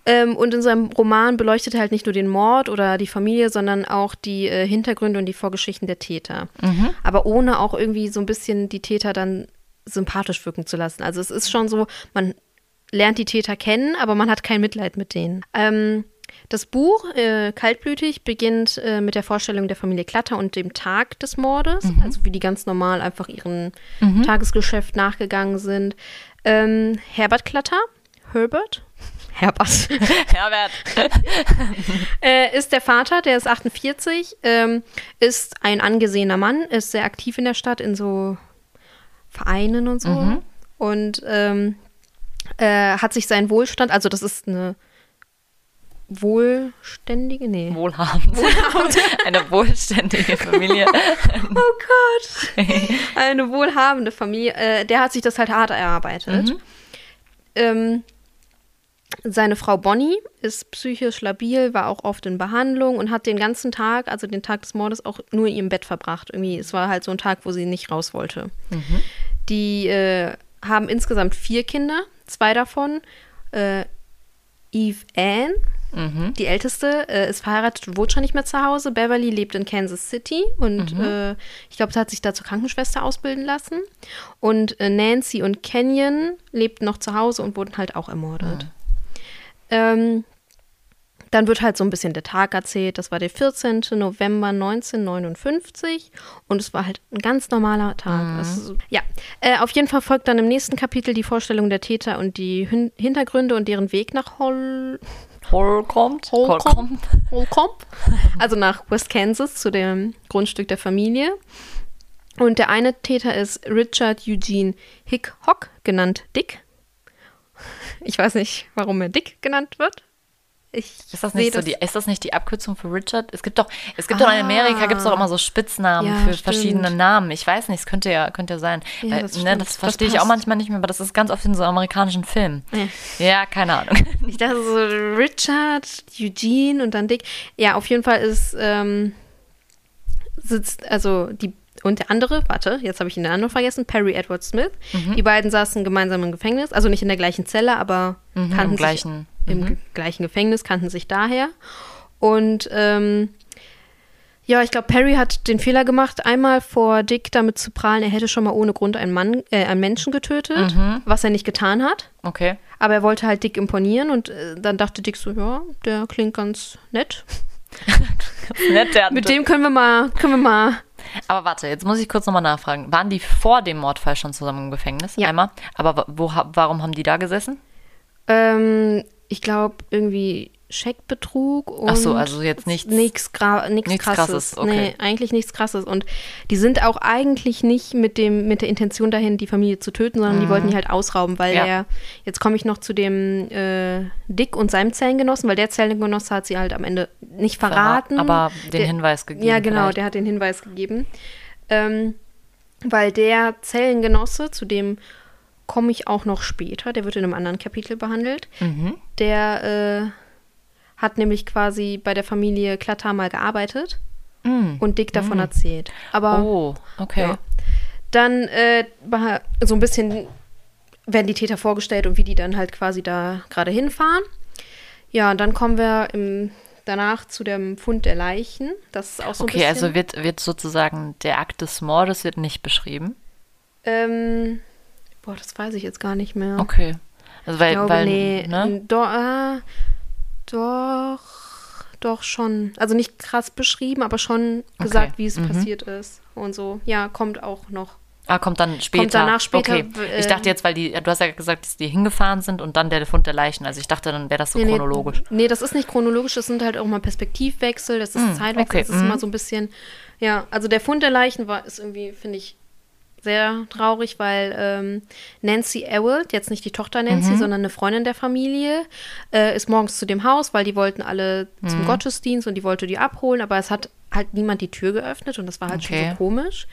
Ähm, und in seinem Roman beleuchtet er halt nicht nur den Mord oder die Familie, sondern auch die äh, Hintergründe und die Vorgeschichten der Täter. Mhm. Aber ohne auch irgendwie so ein bisschen die Täter dann sympathisch wirken zu lassen. Also es ist schon so, man lernt die Täter kennen, aber man hat kein Mitleid mit denen. Ähm, das Buch äh, Kaltblütig beginnt äh, mit der Vorstellung der Familie Klatter und dem Tag des Mordes, mhm. also wie die ganz normal einfach ihrem mhm. Tagesgeschäft nachgegangen sind. Ähm, Herbert Klatter, Herbert, Herbert. Herbert. äh, ist der Vater, der ist 48, ähm, ist ein angesehener Mann, ist sehr aktiv in der Stadt in so Vereinen und so. Mhm. Und ähm, äh, hat sich seinen Wohlstand, also das ist eine wohlständige, nee. Wohlhabend. Wohlhabend. Eine wohlständige Familie. oh Gott. Eine wohlhabende Familie. Äh, der hat sich das halt hart erarbeitet. Mhm. Ähm, seine Frau Bonnie ist psychisch labil, war auch oft in Behandlung und hat den ganzen Tag, also den Tag des Mordes, auch nur in ihrem Bett verbracht. Irgendwie, es war halt so ein Tag, wo sie nicht raus wollte. Mhm. Die äh, haben insgesamt vier Kinder, zwei davon. Äh, Eve Ann, mhm. die älteste, äh, ist verheiratet und wohnt schon nicht mehr zu Hause. Beverly lebt in Kansas City und mhm. Äh, ich glaube, sie hat sich da zur Krankenschwester ausbilden lassen. Und äh, Nancy und Kenyon lebten noch zu Hause und wurden halt auch ermordet. Mhm. Ähm, dann wird halt so ein bisschen der Tag erzählt. Das war der 14. November 1959 und es war halt ein ganz normaler Tag. Mhm. Also, ja, äh, auf jeden Fall folgt dann im nächsten Kapitel die Vorstellung der Täter und die Hin Hintergründe und deren Weg nach Hol Holcomb. Holcomb. Holcomb. Also nach West Kansas zu dem Grundstück der Familie. Und der eine Täter ist Richard Eugene Hickhock, genannt Dick. Ich weiß nicht, warum er Dick genannt wird. Ich ist, das nicht so das die, ist das nicht die Abkürzung für Richard? Es gibt doch, es gibt ah, doch in Amerika gibt es doch immer so Spitznamen ja, für stimmt. verschiedene Namen. Ich weiß nicht, es könnte ja, könnte ja sein. Ja, das, ne, das verstehe ich auch manchmal nicht mehr, aber das ist ganz oft in so amerikanischen Filmen. Ja, ja keine Ahnung. Ich dachte so Richard, Eugene und dann Dick. Ja, auf jeden Fall ist ähm, sitzt, also die und der andere, warte, jetzt habe ich den anderen vergessen, Perry Edward Smith. Mhm. Die beiden saßen gemeinsam im Gefängnis, also nicht in der gleichen Zelle, aber mhm, kannten im gleichen, sich im mhm. gleichen Gefängnis, kannten sich daher. Und ähm, ja, ich glaube, Perry hat den Fehler gemacht, einmal vor Dick damit zu prahlen, er hätte schon mal ohne Grund einen Mann, äh, einen Menschen getötet, mhm. was er nicht getan hat. Okay. Aber er wollte halt Dick imponieren und äh, dann dachte Dick so, ja, der klingt ganz nett. ganz nett, der Mit dem können wir mal, können wir mal aber warte, jetzt muss ich kurz nochmal nachfragen. Waren die vor dem Mordfall schon zusammen im Gefängnis? Ja. Einmal. Aber wo, warum haben die da gesessen? Ähm, ich glaube, irgendwie Scheckbetrug und Ach so, also jetzt nichts, nichts, nichts, nichts krasses. krasses. Okay. Nee, eigentlich nichts krasses. Und die sind auch eigentlich nicht mit, dem, mit der Intention dahin, die Familie zu töten, sondern mhm. die wollten die halt ausrauben, weil ja. er, jetzt komme ich noch zu dem äh, Dick und seinem Zellengenossen, weil der Zellengenosse hat sie halt am Ende nicht verraten. Aber den der, Hinweis gegeben. Ja, genau, vielleicht. der hat den Hinweis gegeben. Ähm, weil der Zellengenosse, zu dem komme ich auch noch später, der wird in einem anderen Kapitel behandelt, mhm. der äh, hat nämlich quasi bei der Familie Klatter mal gearbeitet mm. und Dick davon mm. erzählt. Aber oh, okay. Ja. Dann äh, so ein bisschen werden die Täter vorgestellt und wie die dann halt quasi da gerade hinfahren. Ja, und dann kommen wir im, danach zu dem Fund der Leichen. Das ist auch so okay, ein bisschen. Okay, also wird, wird sozusagen der Akt des Mordes wird nicht beschrieben? Ähm, boah, das weiß ich jetzt gar nicht mehr. Okay. Also weil, ich glaube, weil, nee, ne? do, äh, doch, doch schon. Also nicht krass beschrieben, aber schon gesagt, okay. wie es mhm. passiert ist und so. Ja, kommt auch noch. Ah, kommt dann später. Kommt danach später. Okay. Ich dachte jetzt, weil die, du hast ja gesagt, dass die hingefahren sind und dann der Fund der Leichen. Also ich dachte, dann wäre das so nee, chronologisch. Nee, nee, das ist nicht chronologisch, das sind halt auch mal Perspektivwechsel, das ist mm, Zeitwechsel, okay. das ist mm. immer so ein bisschen, ja, also der Fund der Leichen war, ist irgendwie, finde ich, sehr traurig, weil ähm, Nancy Ewald, jetzt nicht die Tochter Nancy, mhm. sondern eine Freundin der Familie, äh, ist morgens zu dem Haus, weil die wollten alle mhm. zum Gottesdienst und die wollte die abholen, aber es hat halt niemand die Tür geöffnet und das war halt okay. schon so komisch.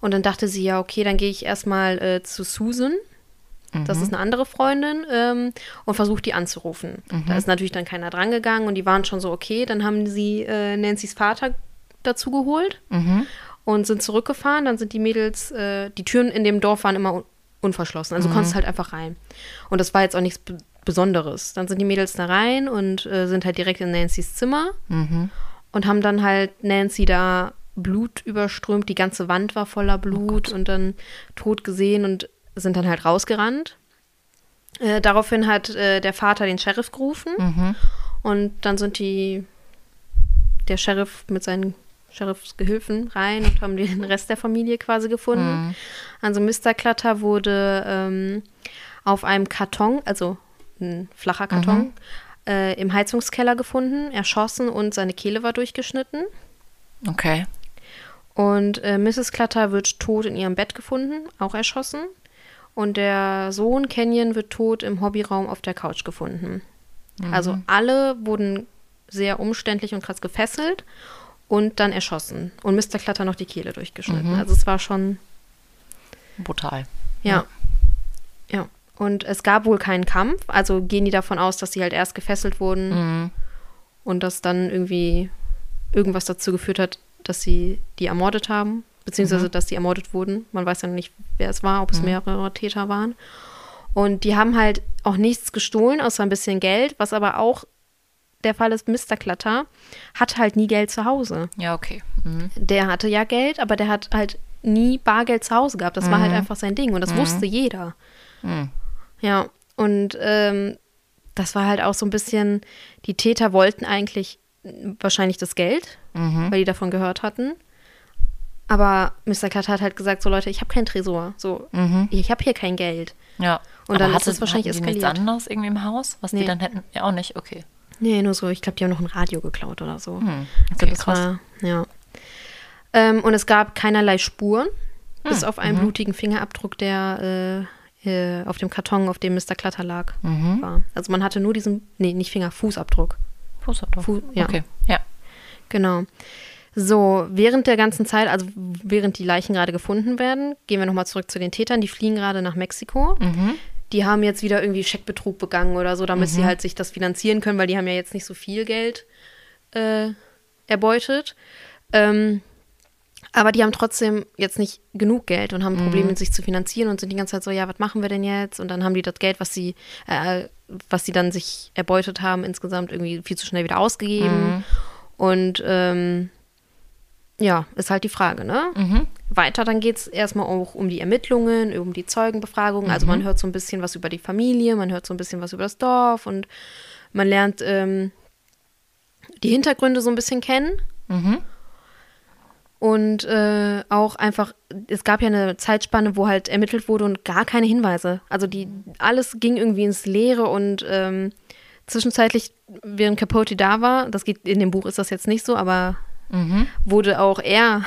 Und dann dachte sie, ja, okay, dann gehe ich erstmal äh, zu Susan. Das mhm. ist eine andere Freundin ähm, und versucht die anzurufen. Da mhm. ist natürlich dann keiner drangegangen und die waren schon so, okay, dann haben sie äh, Nancy's Vater dazu geholt. Mhm und sind zurückgefahren. Dann sind die Mädels, äh, die Türen in dem Dorf waren immer unverschlossen. Also mhm. du konntest halt einfach rein. Und das war jetzt auch nichts B Besonderes. Dann sind die Mädels da rein und äh, sind halt direkt in Nancy's Zimmer und haben dann halt Nancy da Blut überströmt. Die ganze Wand war voller oh Blut oh und dann tot gesehen und sind dann halt rausgerannt. Äh, daraufhin hat äh, der Vater den Sheriff gerufen mhm. und dann sind die, der Sheriff mit seinen Sheriffsgehilfen rein und haben den Rest der Familie quasi gefunden. Mhm. Also Mr. Clutter wurde ähm, auf einem Karton, also ein flacher Karton, mhm. äh, im Heizungskeller gefunden, erschossen und seine Kehle war durchgeschnitten. Okay. Und äh, Mrs. Clutter wird tot in ihrem Bett gefunden, auch erschossen. Und der Sohn Kenyon wird tot im Hobbyraum auf der Couch gefunden. Mhm. Also alle wurden sehr umständlich und krass gefesselt und dann erschossen. Und Mr. Klatter noch die Kehle durchgeschnitten. Mhm. Also es war schon brutal. Ja. ja. Ja. Und es gab wohl keinen Kampf. Also gehen die davon aus, dass sie halt erst gefesselt wurden mhm. und dass dann irgendwie irgendwas dazu geführt hat, dass sie die ermordet haben, beziehungsweise mhm. dass die ermordet wurden. Man weiß ja nicht, wer es war, ob es mhm. mehrere Täter waren. Und die haben halt auch nichts gestohlen, außer ein bisschen Geld, was aber auch der Fall ist, Mr. Klatter hat halt nie Geld zu Hause. Ja, okay. Mhm. Der hatte ja Geld, aber der hat halt nie Bargeld zu Hause gehabt. Das mhm. war halt mhm. einfach sein Ding und das mhm. wusste jeder. Mhm. Ja, und ähm, das war halt auch so ein bisschen, die Täter wollten eigentlich wahrscheinlich das Geld, mhm. weil die davon gehört hatten. Aber Mr. Klatter hat halt gesagt, so Leute, ich habe keinen Tresor. So, ich habe hier kein Geld. Ja. Und aber dann ist es wahrscheinlich eskaliert. nichts anderes irgendwie im Haus, was nee. die dann hätten? Ja, auch nicht, okay. Nee, nur so, ich glaube, die haben noch ein Radio geklaut oder so. Hm, okay, also das krass. war, ja. Ähm, und es gab keinerlei Spuren, hm, bis auf einen mhm. blutigen Fingerabdruck, der äh, äh, auf dem Karton, auf dem Mr. Klatter lag, mhm. war. Also man hatte nur diesen, nee, nicht Finger, Fußabdruck. Fußabdruck. Fu ja. Okay, ja. Genau. So, während der ganzen Zeit, also während die Leichen gerade gefunden werden, gehen wir nochmal zurück zu den Tätern. Die fliehen gerade nach Mexiko. Mhm die haben jetzt wieder irgendwie Scheckbetrug begangen oder so, damit mhm. sie halt sich das finanzieren können, weil die haben ja jetzt nicht so viel Geld äh, erbeutet. Ähm, aber die haben trotzdem jetzt nicht genug Geld und haben ein Problem, mhm. sich zu finanzieren und sind die ganze Zeit so, ja, was machen wir denn jetzt? Und dann haben die das Geld, was sie, äh, was sie dann sich erbeutet haben, insgesamt irgendwie viel zu schnell wieder ausgegeben. Mhm. Und ähm, ja, ist halt die Frage, ne? Mhm. Weiter, dann geht es erstmal auch um die Ermittlungen, um die Zeugenbefragungen. Also mhm. man hört so ein bisschen was über die Familie, man hört so ein bisschen was über das Dorf und man lernt ähm, die Hintergründe so ein bisschen kennen. Mhm. Und äh, auch einfach, es gab ja eine Zeitspanne, wo halt ermittelt wurde und gar keine Hinweise. Also die, alles ging irgendwie ins Leere und ähm, zwischenzeitlich, während Capote da war, das geht in dem Buch ist das jetzt nicht so, aber mhm. wurde auch er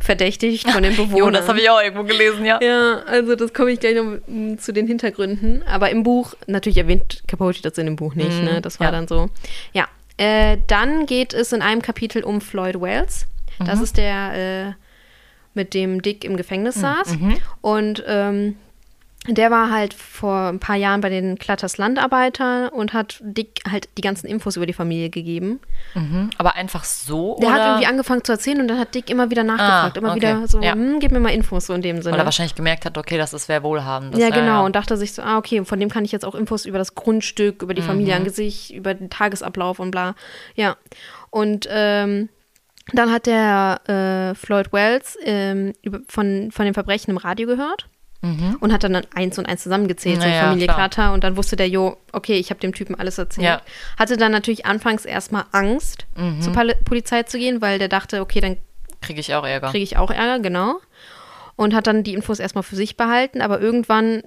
verdächtigt von den Bewohnern. jo, das habe ich auch irgendwo gelesen, ja. Ja, also das komme ich gleich noch mm, zu den Hintergründen. Aber im Buch, natürlich erwähnt Capote das in dem Buch nicht, mhm. ne? Das war ja. dann so. Ja. Äh, dann geht es in einem Kapitel um Floyd Wells. Das mhm. ist der, äh, mit dem Dick im Gefängnis mhm. saß. Mhm. Und ähm, der war halt vor ein paar Jahren bei den Klatters Landarbeiter und hat Dick halt die ganzen Infos über die Familie gegeben. Mhm. Aber einfach so? Der oder? hat irgendwie angefangen zu erzählen und dann hat Dick immer wieder nachgefragt. Ah, immer okay. wieder so, ja. hm, gib mir mal Infos, so in dem Sinne. Oder wahrscheinlich gemerkt hat, okay, das ist wer wohlhabend. Ja, genau. Ja. Und dachte sich so, ah, okay, von dem kann ich jetzt auch Infos über das Grundstück, über die mhm. Familie an sich, über den Tagesablauf und bla. Ja. Und ähm, dann hat der äh, Floyd Wells ähm, über, von, von den Verbrechen im Radio gehört mhm. und hat dann eins und eins zusammengezählt, naja, so Familie. Klatter. Und dann wusste der, jo, okay, ich habe dem Typen alles erzählt. Ja. Hatte dann natürlich anfangs erstmal Angst, mhm. zur Pol Polizei zu gehen, weil der dachte, okay, dann kriege ich auch Ärger. Kriege ich auch Ärger, genau. Und hat dann die Infos erstmal für sich behalten, aber irgendwann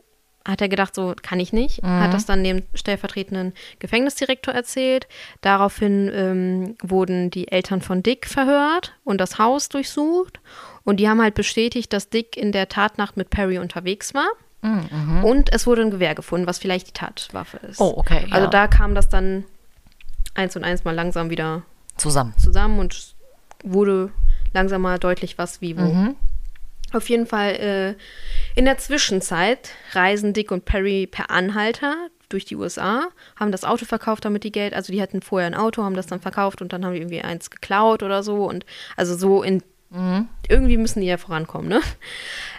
hat er gedacht, so kann ich nicht. Mhm. Hat das dann dem stellvertretenden Gefängnisdirektor erzählt. Daraufhin ähm, wurden die Eltern von Dick verhört und das Haus durchsucht. Und die haben halt bestätigt, dass Dick in der Tatnacht mit Perry unterwegs war. Mhm. Und es wurde ein Gewehr gefunden, was vielleicht die Tatwaffe ist. Oh, okay. Also ja. da kam das dann eins und eins mal langsam wieder zusammen. Zusammen und wurde langsam mal deutlich, was wie wo. Mhm. Auf jeden Fall äh, in der Zwischenzeit reisen Dick und Perry per Anhalter durch die USA, haben das Auto verkauft, damit die Geld, also die hatten vorher ein Auto, haben das dann verkauft und dann haben die irgendwie eins geklaut oder so und also so in Mhm. Irgendwie müssen die ja vorankommen, ne?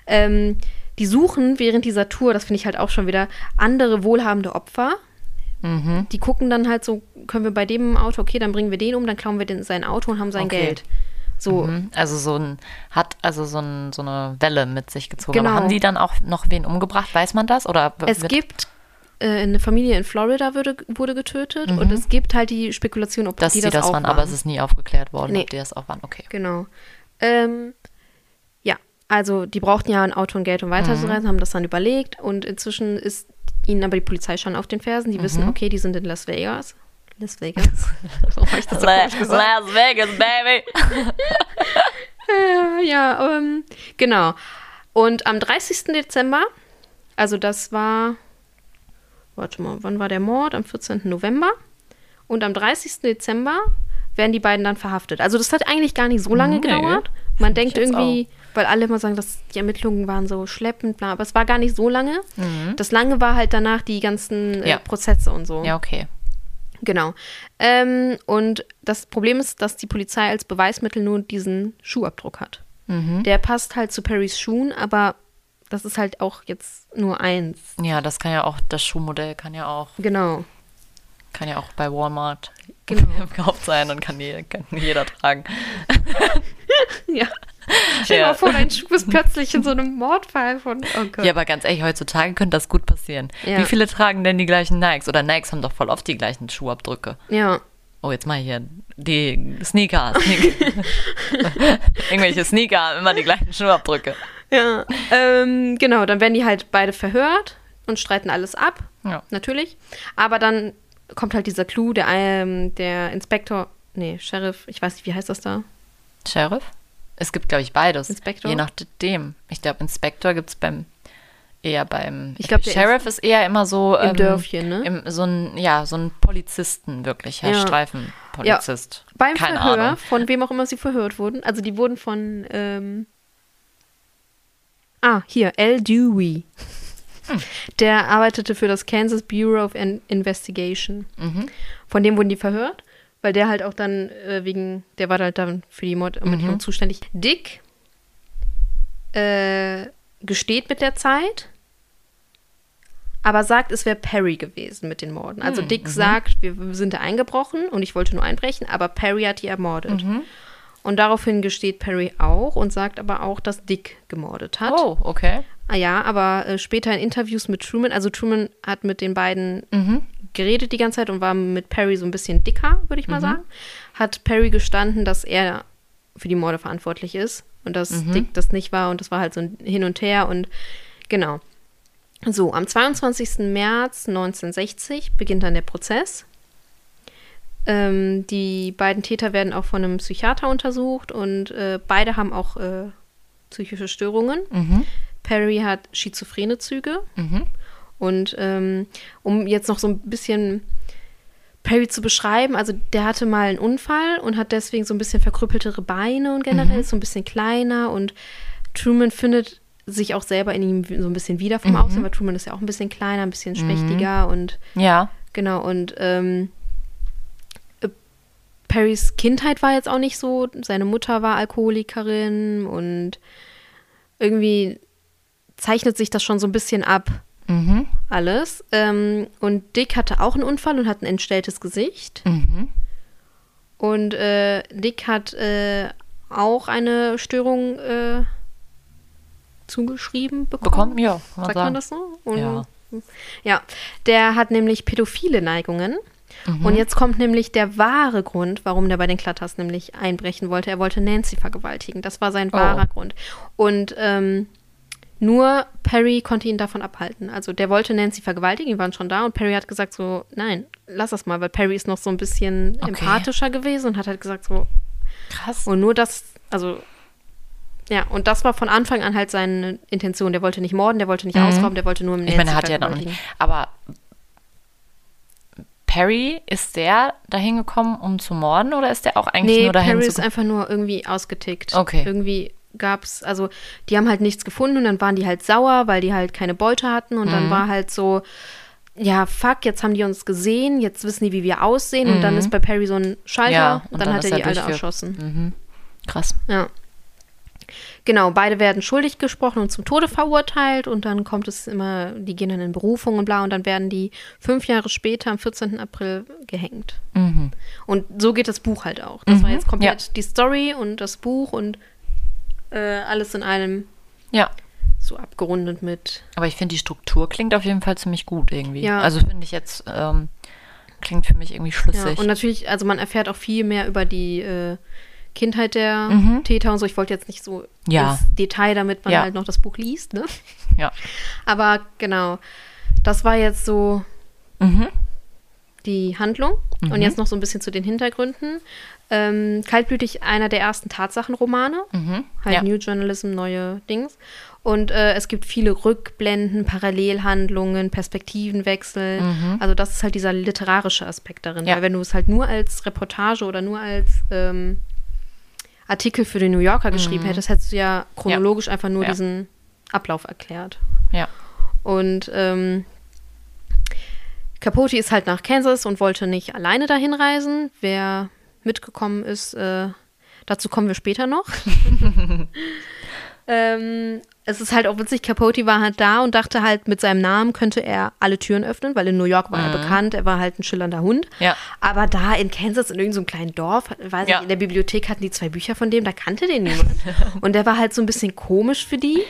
Ähm, die suchen während dieser Tour, das finde ich halt auch schon wieder, andere wohlhabende Opfer. Mhm. Die gucken dann halt so, können wir bei dem Auto, okay, dann bringen wir den um, dann klauen wir den, sein Auto und haben sein okay. Geld. So. Mhm. Also so ein, hat also so, ein, so eine Welle mit sich gezogen. Genau. Aber haben die dann auch noch wen umgebracht? Weiß man das? Oder es gibt äh, eine Familie in Florida wurde, wurde getötet mhm. und es gibt halt die Spekulation, ob Dass die das, das auch waren, waren. Aber es ist nie aufgeklärt worden, nee. ob die das auch waren. Okay. Genau. Ähm, ja, also die brauchten ja ein Auto und Geld, um weiterzureisen, mhm. haben das dann überlegt und inzwischen ist ihnen aber die Polizei schon auf den Fersen. Die mhm. wissen, okay, die sind in Las Vegas. Las Vegas. Warum habe ich das so Las Vegas, baby. ja, ähm, genau. Und am 30. Dezember, also das war, warte mal, wann war der Mord? Am 14. November. Und am 30. Dezember werden die beiden dann verhaftet. Also das hat eigentlich gar nicht so lange nee, gedauert. Man denkt irgendwie, auch. weil alle immer sagen, dass die Ermittlungen waren so schleppend, bla, aber es war gar nicht so lange. Mhm. Das lange war halt danach die ganzen äh, ja. Prozesse und so. Ja, okay. Genau. Ähm, und das Problem ist, dass die Polizei als Beweismittel nur diesen Schuhabdruck hat. Mhm. Der passt halt zu Perrys Schuhen, aber das ist halt auch jetzt nur eins. Ja, das kann ja auch, das Schuhmodell kann ja auch. Genau. Kann ja auch bei Walmart genau. gekauft sein und kann, je, kann jeder tragen. ja. Stell dir ja. mal vor, dein Schuh ist plötzlich in so einem Mordfall von. Oh Gott. Ja, aber ganz ehrlich, heutzutage könnte das gut passieren. Ja. Wie viele tragen denn die gleichen Nikes? Oder Nikes haben doch voll oft die gleichen Schuhabdrücke. Ja. Oh, jetzt mal hier die Sneaker. Sneaker. Irgendwelche Sneaker haben immer die gleichen Schuhabdrücke. Ja, ähm, genau, dann werden die halt beide verhört und streiten alles ab. Ja. Natürlich. Aber dann kommt halt dieser Clou, der, ähm, der Inspektor, nee, Sheriff, ich weiß nicht, wie heißt das da? Sheriff? Es gibt, glaube ich, beides. Inspektor? Je nachdem. Ich glaube, Inspektor gibt es beim eher beim ich glaub, Sheriff ist, ist, eher immer so im ähm, Dörfchen, ne? Im, so ein ja so ein Polizisten wirklich, ja, ja. Streifenpolizist. Ja. Beim Keine Verhör Ahnung. von wem auch immer sie verhört wurden, also die wurden von ähm, ah hier L Dewey. Der arbeitete für das Kansas Bureau of Investigation. Mhm. Von dem wurden die verhört, weil der halt auch dann äh, wegen, der war halt dann für die Mordermittlung mhm. zuständig. Dick äh, gesteht mit der Zeit, aber sagt, es wäre Perry gewesen mit den Morden. Also mhm. Dick mhm. sagt, wir sind da eingebrochen und ich wollte nur einbrechen, aber Perry hat die ermordet. Mhm. Und daraufhin gesteht Perry auch und sagt aber auch, dass Dick gemordet hat. Oh, okay. Ah ja, aber äh, später in Interviews mit Truman, also Truman hat mit den beiden mhm. geredet die ganze Zeit und war mit Perry so ein bisschen dicker, würde ich mal mhm. sagen. Hat Perry gestanden, dass er für die Morde verantwortlich ist und dass mhm. Dick das nicht war und das war halt so ein Hin und Her und genau. So, am 22. März 1960 beginnt dann der Prozess. Ähm, die beiden Täter werden auch von einem Psychiater untersucht und äh, beide haben auch äh, psychische Störungen. Mhm. Perry hat schizophrene Züge. Mhm. Und ähm, um jetzt noch so ein bisschen Perry zu beschreiben, also der hatte mal einen Unfall und hat deswegen so ein bisschen verkrüppeltere Beine und generell mhm. so ein bisschen kleiner und Truman findet sich auch selber in ihm so ein bisschen wieder vom mhm. Aussehen, weil Truman ist ja auch ein bisschen kleiner, ein bisschen mhm. schmächtiger und ja. Genau, und ähm, äh, Perrys Kindheit war jetzt auch nicht so. Seine Mutter war Alkoholikerin und irgendwie zeichnet sich das schon so ein bisschen ab. Mhm. Alles. Ähm, und Dick hatte auch einen Unfall und hat ein entstelltes Gesicht. Mhm. Und äh, Dick hat äh, auch eine Störung äh, zugeschrieben bekommen. Bekommen, ja. Sagt sagen. man das so? Und, ja. Ja, der hat nämlich pädophile Neigungen. Mhm. Und jetzt kommt nämlich der wahre Grund, warum der bei den Klatters nämlich einbrechen wollte. Er wollte Nancy vergewaltigen. Das war sein wahrer oh. Grund. Und ähm, nur Perry konnte ihn davon abhalten. Also der wollte Nancy vergewaltigen, die waren schon da und Perry hat gesagt so, nein, lass das mal, weil Perry ist noch so ein bisschen okay. empathischer gewesen und hat halt gesagt so, krass. Und nur das, also ja, und das war von Anfang an halt seine Intention. Der wollte nicht morden, der wollte nicht mhm. ausrauben, der wollte nur im Ich meine, er hat ja noch nicht. Aber Perry, ist der dahin gekommen, um zu morden oder ist der auch eigentlich nee, nur dahin Perry ist einfach nur irgendwie ausgetickt. Okay. Irgendwie gab es, also die haben halt nichts gefunden und dann waren die halt sauer, weil die halt keine Beute hatten und mhm. dann war halt so, ja, fuck, jetzt haben die uns gesehen, jetzt wissen die, wie wir aussehen mhm. und dann mhm. ist bei Perry so ein Schalter ja, und, und dann, dann hat er die alle erschossen. Mhm. Krass. Ja. Genau, beide werden schuldig gesprochen und zum Tode verurteilt und dann kommt es immer, die gehen dann in Berufung und bla und dann werden die fünf Jahre später am 14. April gehängt. Mhm. Und so geht das Buch halt auch. Das mhm. war jetzt komplett ja. die Story und das Buch und äh, alles in einem. Ja. So abgerundet mit. Aber ich finde, die Struktur klingt auf jeden Fall ziemlich gut irgendwie. Ja. Also finde ich jetzt, ähm, klingt für mich irgendwie schlüssig. Ja, und natürlich, also man erfährt auch viel mehr über die äh, Kindheit der mhm. Täter und so. Ich wollte jetzt nicht so ja. ins Detail, damit man ja. halt noch das Buch liest, ne? Ja. Aber genau, das war jetzt so mhm. die Handlung. Mhm. Und jetzt noch so ein bisschen zu den Hintergründen. Ähm, Kaltblütig einer der ersten Tatsachenromane. Mhm. Halt ja. New Journalism, neue Dings. Und äh, es gibt viele Rückblenden, Parallelhandlungen, Perspektivenwechsel. Mhm. Also das ist halt dieser literarische Aspekt darin. Ja. Weil wenn du es halt nur als Reportage oder nur als ähm, Artikel für den New Yorker geschrieben mhm. hättest, hättest du ja chronologisch ja. einfach nur ja. diesen Ablauf erklärt. Ja. Und ähm, Capote ist halt nach Kansas und wollte nicht alleine dahin reisen. Wer mitgekommen ist, äh, dazu kommen wir später noch. ähm, es ist halt auch witzig, Capote war halt da und dachte halt, mit seinem Namen könnte er alle Türen öffnen, weil in New York war mhm. er bekannt, er war halt ein schillernder Hund. Ja. Aber da in Kansas, in irgendeinem kleinen Dorf, weiß ja. ich, in der Bibliothek hatten die zwei Bücher von dem, da kannte den niemand. und der war halt so ein bisschen komisch für die.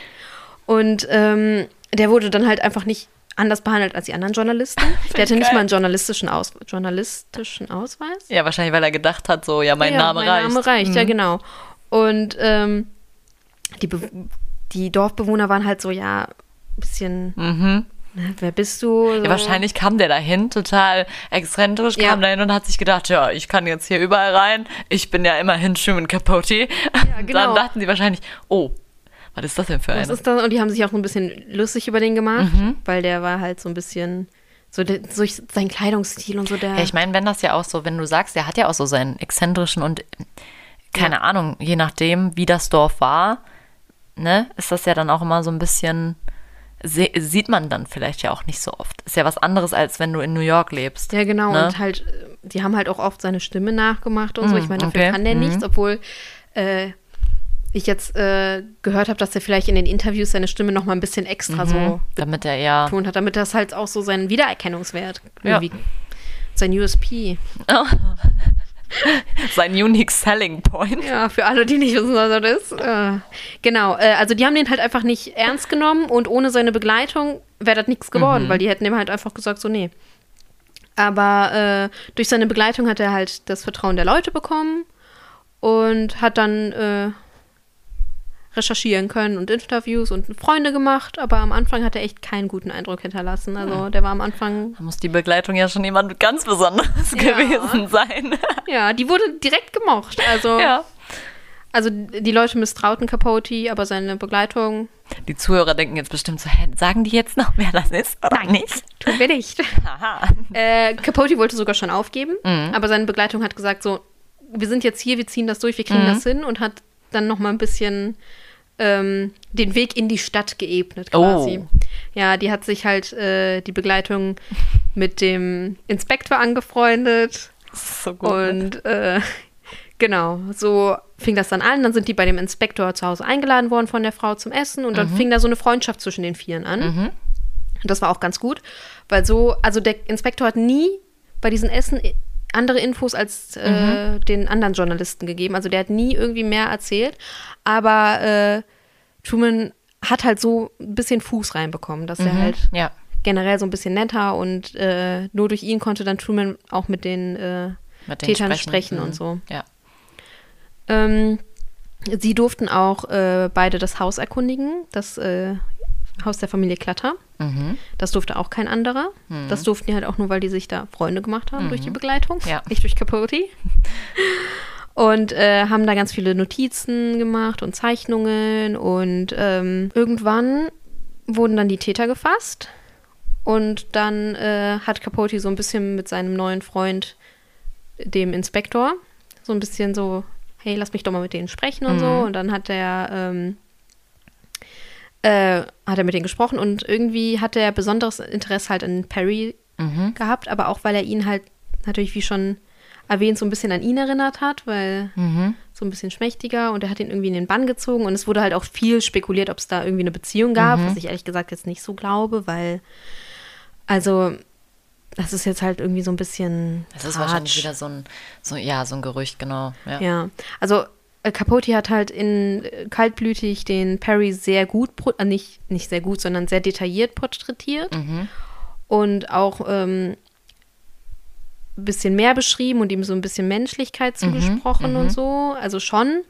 Und ähm, der wurde dann halt einfach nicht anders behandelt als die anderen Journalisten. Der hatte nicht mal einen journalistischen, Aus journalistischen Ausweis. Ja, wahrscheinlich, weil er gedacht hat, so, ja, mein ja, Name mein reicht. Mein Name reicht, mhm. ja, genau. Und ähm, die Be die Dorfbewohner waren halt so, ja, ein bisschen. Mhm. Ne, wer bist du? So. Ja, wahrscheinlich kam der dahin, total exzentrisch, ja. kam dahin und hat sich gedacht, ja, ich kann jetzt hier überall rein. Ich bin ja immerhin Truman Capote. Ja, genau. Dann dachten sie wahrscheinlich, oh, was ist das denn für einer? Und die haben sich auch ein bisschen lustig über den gemacht, mhm. weil der war halt so ein bisschen so durch seinen Kleidungsstil und so der. Ja, ich meine, wenn das ja auch so, wenn du sagst, der hat ja auch so seinen exzentrischen und keine ja. Ahnung, je nachdem, wie das Dorf war, ne, ist das ja dann auch immer so ein bisschen, sieht man dann vielleicht ja auch nicht so oft. Ist ja was anderes, als wenn du in New York lebst. Ja, genau. Ne? Und halt, die haben halt auch oft seine Stimme nachgemacht und mm, so. Ich meine, dafür okay. kann der mm. nichts, obwohl äh, ich jetzt äh, gehört habe, dass er vielleicht in den Interviews seine Stimme noch mal ein bisschen extra mhm, so damit er ja tun hat, damit das halt auch so seinen Wiedererkennungswert irgendwie ja. sein USP. Oh. Sein unique selling point. Ja, für alle, die nicht wissen, was das ist. Äh, genau, äh, also die haben den halt einfach nicht ernst genommen und ohne seine Begleitung wäre das nichts geworden, mhm. weil die hätten ihm halt einfach gesagt, so nee. Aber äh, durch seine Begleitung hat er halt das Vertrauen der Leute bekommen und hat dann äh, recherchieren können und Interviews und Freunde gemacht, aber am Anfang hat er echt keinen guten Eindruck hinterlassen. Also der war am Anfang. Da muss die Begleitung ja schon jemand ganz Besonderes ja. gewesen sein. Ja, die wurde direkt gemocht. Also. Ja. Also die Leute misstrauten Capote, aber seine Begleitung. Die Zuhörer denken jetzt bestimmt so, hä, sagen die jetzt noch, wer das ist oder Nein, nicht? Tun wir nicht. äh, Capote wollte sogar schon aufgeben, mhm. aber seine Begleitung hat gesagt so, wir sind jetzt hier, wir ziehen das durch, wir kriegen mhm. das hin und hat dann noch mal ein bisschen ähm, den Weg in die Stadt geebnet quasi. Oh. Ja, die hat sich halt äh, die Begleitung mit dem Inspektor angefreundet. So gut. Und äh, genau, so fing das dann an. Dann sind die bei dem Inspektor zu Hause eingeladen worden von der Frau zum Essen und dann mhm. fing da so eine Freundschaft zwischen den Vieren an. Mhm. Und das war auch ganz gut, weil so, also der Inspektor hat nie bei diesen Essen andere Infos als äh, mhm. den anderen Journalisten gegeben. Also der hat nie irgendwie mehr erzählt. Aber äh, Truman hat halt so ein bisschen Fuß reinbekommen, dass mhm. er halt ja. generell so ein bisschen netter und äh, nur durch ihn konnte dann Truman auch mit den, äh, mit den Tätern sprechen, sprechen mhm. und so. Ja. Ähm, sie durften auch äh, beide das Haus erkundigen, das äh, Haus der Familie Klatter. Mhm. Das durfte auch kein anderer. Mhm. Das durften die halt auch nur, weil die sich da Freunde gemacht haben mhm. durch die mhm. Begleitung, ja. nicht durch Capote. und äh, haben da ganz viele Notizen gemacht und Zeichnungen und ähm, irgendwann wurden dann die Täter gefasst und dann äh, hat Capote so ein bisschen mit seinem neuen Freund, dem Inspektor, so ein bisschen so, hey, lass mich doch mal mit denen sprechen und mhm. so und dann hat er ähm, äh, hat er mit denen gesprochen und irgendwie hat er besonderes Interesse halt an Perry mhm. gehabt, aber auch weil er ihn halt natürlich wie schon erwähnt so ein bisschen an ihn erinnert hat, weil mhm. so ein bisschen schmächtiger und er hat ihn irgendwie in den Bann gezogen und es wurde halt auch viel spekuliert, ob es da irgendwie eine Beziehung gab, mhm. was ich ehrlich gesagt jetzt nicht so glaube, weil also das ist jetzt halt irgendwie so ein bisschen. Das ist wahrscheinlich wieder so ein, so, ja, so ein Gerücht, genau. Ja, ja. also Capote hat halt in äh, kaltblütig den Perry sehr gut, äh, nicht, nicht sehr gut, sondern sehr detailliert porträtiert mhm. und auch ein ähm, bisschen mehr beschrieben und ihm so ein bisschen Menschlichkeit mhm, zugesprochen mhm, und so. Also schon.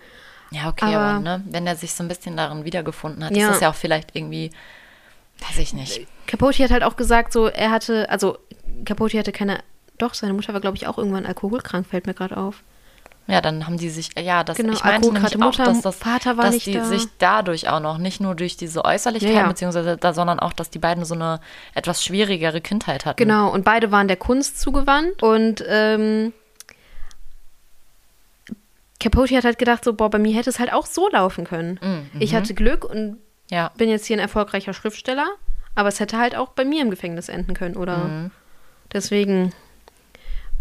Ja, okay, aber, aber ne, wenn er sich so ein bisschen darin wiedergefunden hat, ja. ist das ja auch vielleicht irgendwie, weiß ich nicht. Capote hat halt auch gesagt, so, er hatte, also Capote hatte keine, doch, seine Mutter war, glaube ich, auch irgendwann alkoholkrank, fällt mir gerade auf. Ja, dann haben die sich, ja, das, genau, ich meinte nämlich Mutter, auch, dass, das, Vater war dass die da. sich dadurch auch noch, nicht nur durch diese Äußerlichkeit, ja, ja. beziehungsweise da, sondern auch, dass die beiden so eine etwas schwierigere Kindheit hatten. Genau, und beide waren der Kunst zugewandt und ähm, Capote hat halt gedacht, so, boah, bei mir hätte es halt auch so laufen können. Mm, ich mhm. hatte Glück und ja. bin jetzt hier ein erfolgreicher Schriftsteller, aber es hätte halt auch bei mir im Gefängnis enden können, oder? Mhm. Deswegen,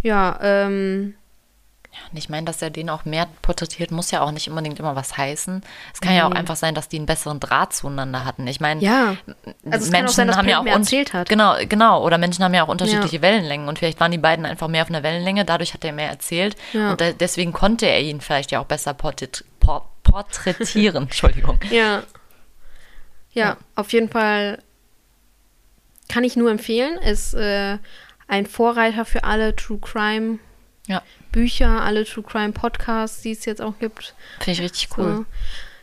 ja, ähm, ich meine, dass er den auch mehr porträtiert, muss ja auch nicht unbedingt immer was heißen. Es kann nee. ja auch einfach sein, dass die einen besseren Draht zueinander hatten. Ich meine, ja. also Menschen sein, haben ja auch erzählt hat. Genau, genau. Oder Menschen haben ja auch unterschiedliche ja. Wellenlängen und vielleicht waren die beiden einfach mehr auf einer Wellenlänge. Dadurch hat er mehr erzählt ja. und deswegen konnte er ihn vielleicht ja auch besser porträt porträtieren. Entschuldigung. Ja. ja. ja. auf jeden Fall kann ich nur empfehlen. Ist äh, ein Vorreiter für alle True Crime. Ja. Bücher, alle True Crime Podcasts, die es jetzt auch gibt. Finde ich richtig cool. So.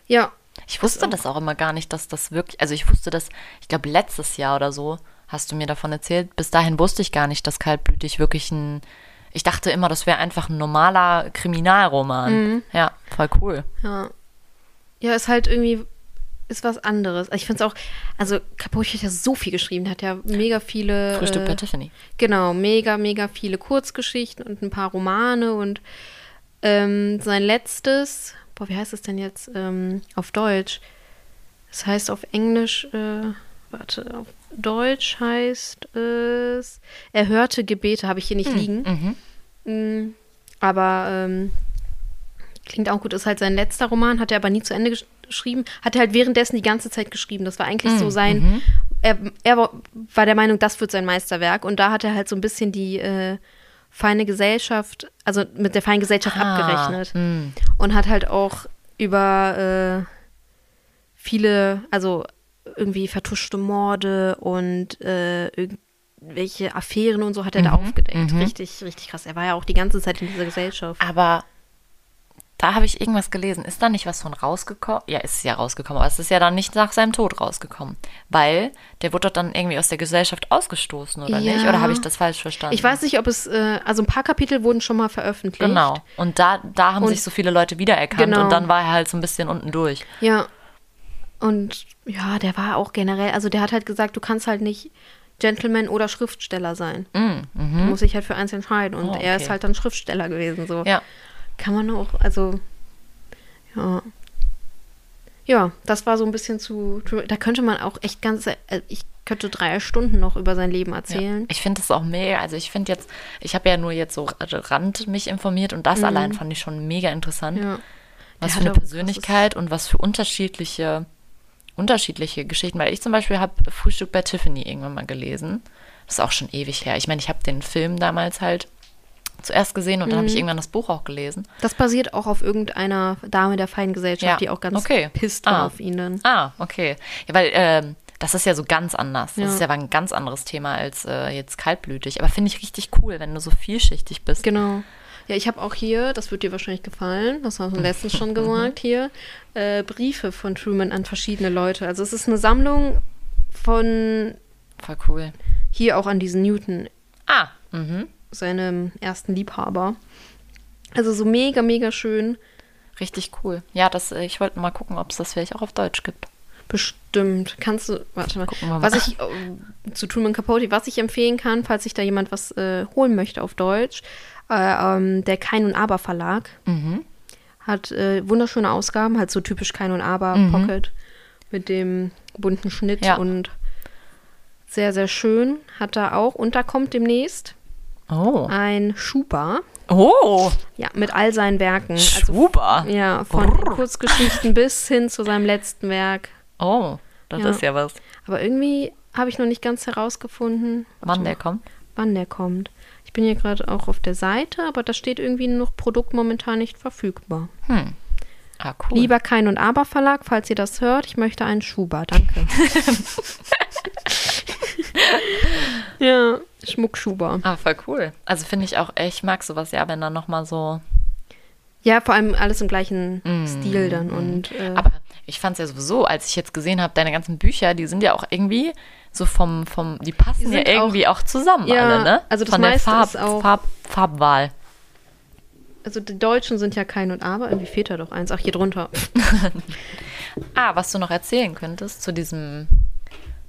Ja. Ich wusste das auch immer gar nicht, dass das wirklich, also ich wusste das, ich glaube letztes Jahr oder so hast du mir davon erzählt. Bis dahin wusste ich gar nicht, dass kaltblütig wirklich ein, ich dachte immer, das wäre einfach ein normaler Kriminalroman. Mhm. Ja, voll cool. Ja. Ja, ist halt irgendwie ist was anderes. Ich finde es auch, also Capote hat ja so viel geschrieben, hat ja mega viele. Frühstück äh, bei Tiffany. Genau, mega, mega viele Kurzgeschichten und ein paar Romane und ähm, sein letztes, boah, wie heißt es denn jetzt ähm, auf Deutsch? Das heißt auf Englisch, äh, warte, auf Deutsch heißt es Erhörte Gebete, habe ich hier nicht hm, liegen. Mhm. Mm, aber ähm, klingt auch gut, ist halt sein letzter Roman, hat er aber nie zu Ende geschrieben geschrieben, hat er halt währenddessen die ganze Zeit geschrieben. Das war eigentlich mm, so sein, mhm. er, er war der Meinung, das wird sein Meisterwerk. Und da hat er halt so ein bisschen die äh, feine Gesellschaft, also mit der feinen Gesellschaft ah, abgerechnet. Mm. Und hat halt auch über äh, viele, also irgendwie vertuschte Morde und äh, irgendwelche Affären und so hat er mhm, da aufgedeckt. Mhm. Richtig, richtig krass. Er war ja auch die ganze Zeit in dieser Gesellschaft. Aber da habe ich irgendwas gelesen. Ist da nicht was von rausgekommen? Ja, ist ja rausgekommen, aber es ist ja dann nicht nach seinem Tod rausgekommen. Weil der wurde doch dann irgendwie aus der Gesellschaft ausgestoßen, oder ja. nicht? Oder habe ich das falsch verstanden? Ich weiß nicht, ob es, äh, also ein paar Kapitel wurden schon mal veröffentlicht. Genau. Und da, da haben und, sich so viele Leute wiedererkannt genau. und dann war er halt so ein bisschen unten durch. Ja. Und ja, der war auch generell, also der hat halt gesagt, du kannst halt nicht Gentleman oder Schriftsteller sein. Mm, mhm. Du musst dich halt für eins entscheiden. Und oh, okay. er ist halt dann Schriftsteller gewesen. So. Ja kann man auch, also, ja. Ja, das war so ein bisschen zu. Da könnte man auch echt ganz. Äh, ich könnte drei Stunden noch über sein Leben erzählen. Ja, ich finde das auch mega. Also, ich finde jetzt. Ich habe ja nur jetzt so Rand mich informiert und das mhm. allein fand ich schon mega interessant. Ja. Was für eine Persönlichkeit und was für unterschiedliche, unterschiedliche Geschichten. Weil ich zum Beispiel habe Frühstück bei Tiffany irgendwann mal gelesen. Das ist auch schon ewig her. Ich meine, ich habe den Film damals halt zuerst gesehen und dann habe ich mhm. irgendwann das Buch auch gelesen. Das basiert auch auf irgendeiner Dame der feinen Gesellschaft, ja. die auch ganz okay. pisst war ah. auf ihn dann. Ah, okay. Ja, weil ähm, das ist ja so ganz anders. Das ja. ist ja ein ganz anderes Thema als äh, jetzt kaltblütig. Aber finde ich richtig cool, wenn du so vielschichtig bist. Genau. Ja, ich habe auch hier, das wird dir wahrscheinlich gefallen, das hast du letztens schon gesagt, hier äh, Briefe von Truman an verschiedene Leute. Also es ist eine Sammlung von. Voll cool. Hier auch an diesen Newton. Ah, mhm seinem ersten Liebhaber. Also so mega, mega schön. Richtig cool. Ja, das, äh, ich wollte mal gucken, ob es das vielleicht auch auf Deutsch gibt. Bestimmt. Kannst du, warte mal, mal. was ich äh, zu Truman Capote, was ich empfehlen kann, falls sich da jemand was äh, holen möchte auf Deutsch, äh, ähm, der Kein und Aber Verlag mhm. hat äh, wunderschöne Ausgaben, halt so typisch Kein und Aber mhm. Pocket mit dem bunten Schnitt ja. und sehr, sehr schön. Hat da auch und da kommt demnächst Oh. Ein Schuber. Oh. Ja, mit all seinen Werken. Schuber. Also, ja, von Brrr. Kurzgeschichten bis hin zu seinem letzten Werk. Oh, das ja. ist ja was. Aber irgendwie habe ich noch nicht ganz herausgefunden, wann der kommt. Wann der kommt. Ich bin hier gerade auch auf der Seite, aber da steht irgendwie noch Produkt momentan nicht verfügbar. Hm. Ah, cool. Lieber Kein und Aber Verlag, falls ihr das hört, ich möchte einen Schuber. Danke. ja. Schmuckschuber. Ah, voll cool. Also finde ich auch, ich mag sowas ja, wenn dann nochmal so. Ja, vor allem alles im gleichen mm, Stil dann. Und, äh, Aber ich fand es ja sowieso, als ich jetzt gesehen habe, deine ganzen Bücher, die sind ja auch irgendwie so vom, vom die passen die ja irgendwie auch, auch zusammen ja, alle, ne? Also das Von meiste der Farb, ist auch, Farb, Farbwahl. Also die Deutschen sind ja kein und aber, irgendwie fehlt da doch eins. Ach, hier drunter. ah, was du noch erzählen könntest zu diesem,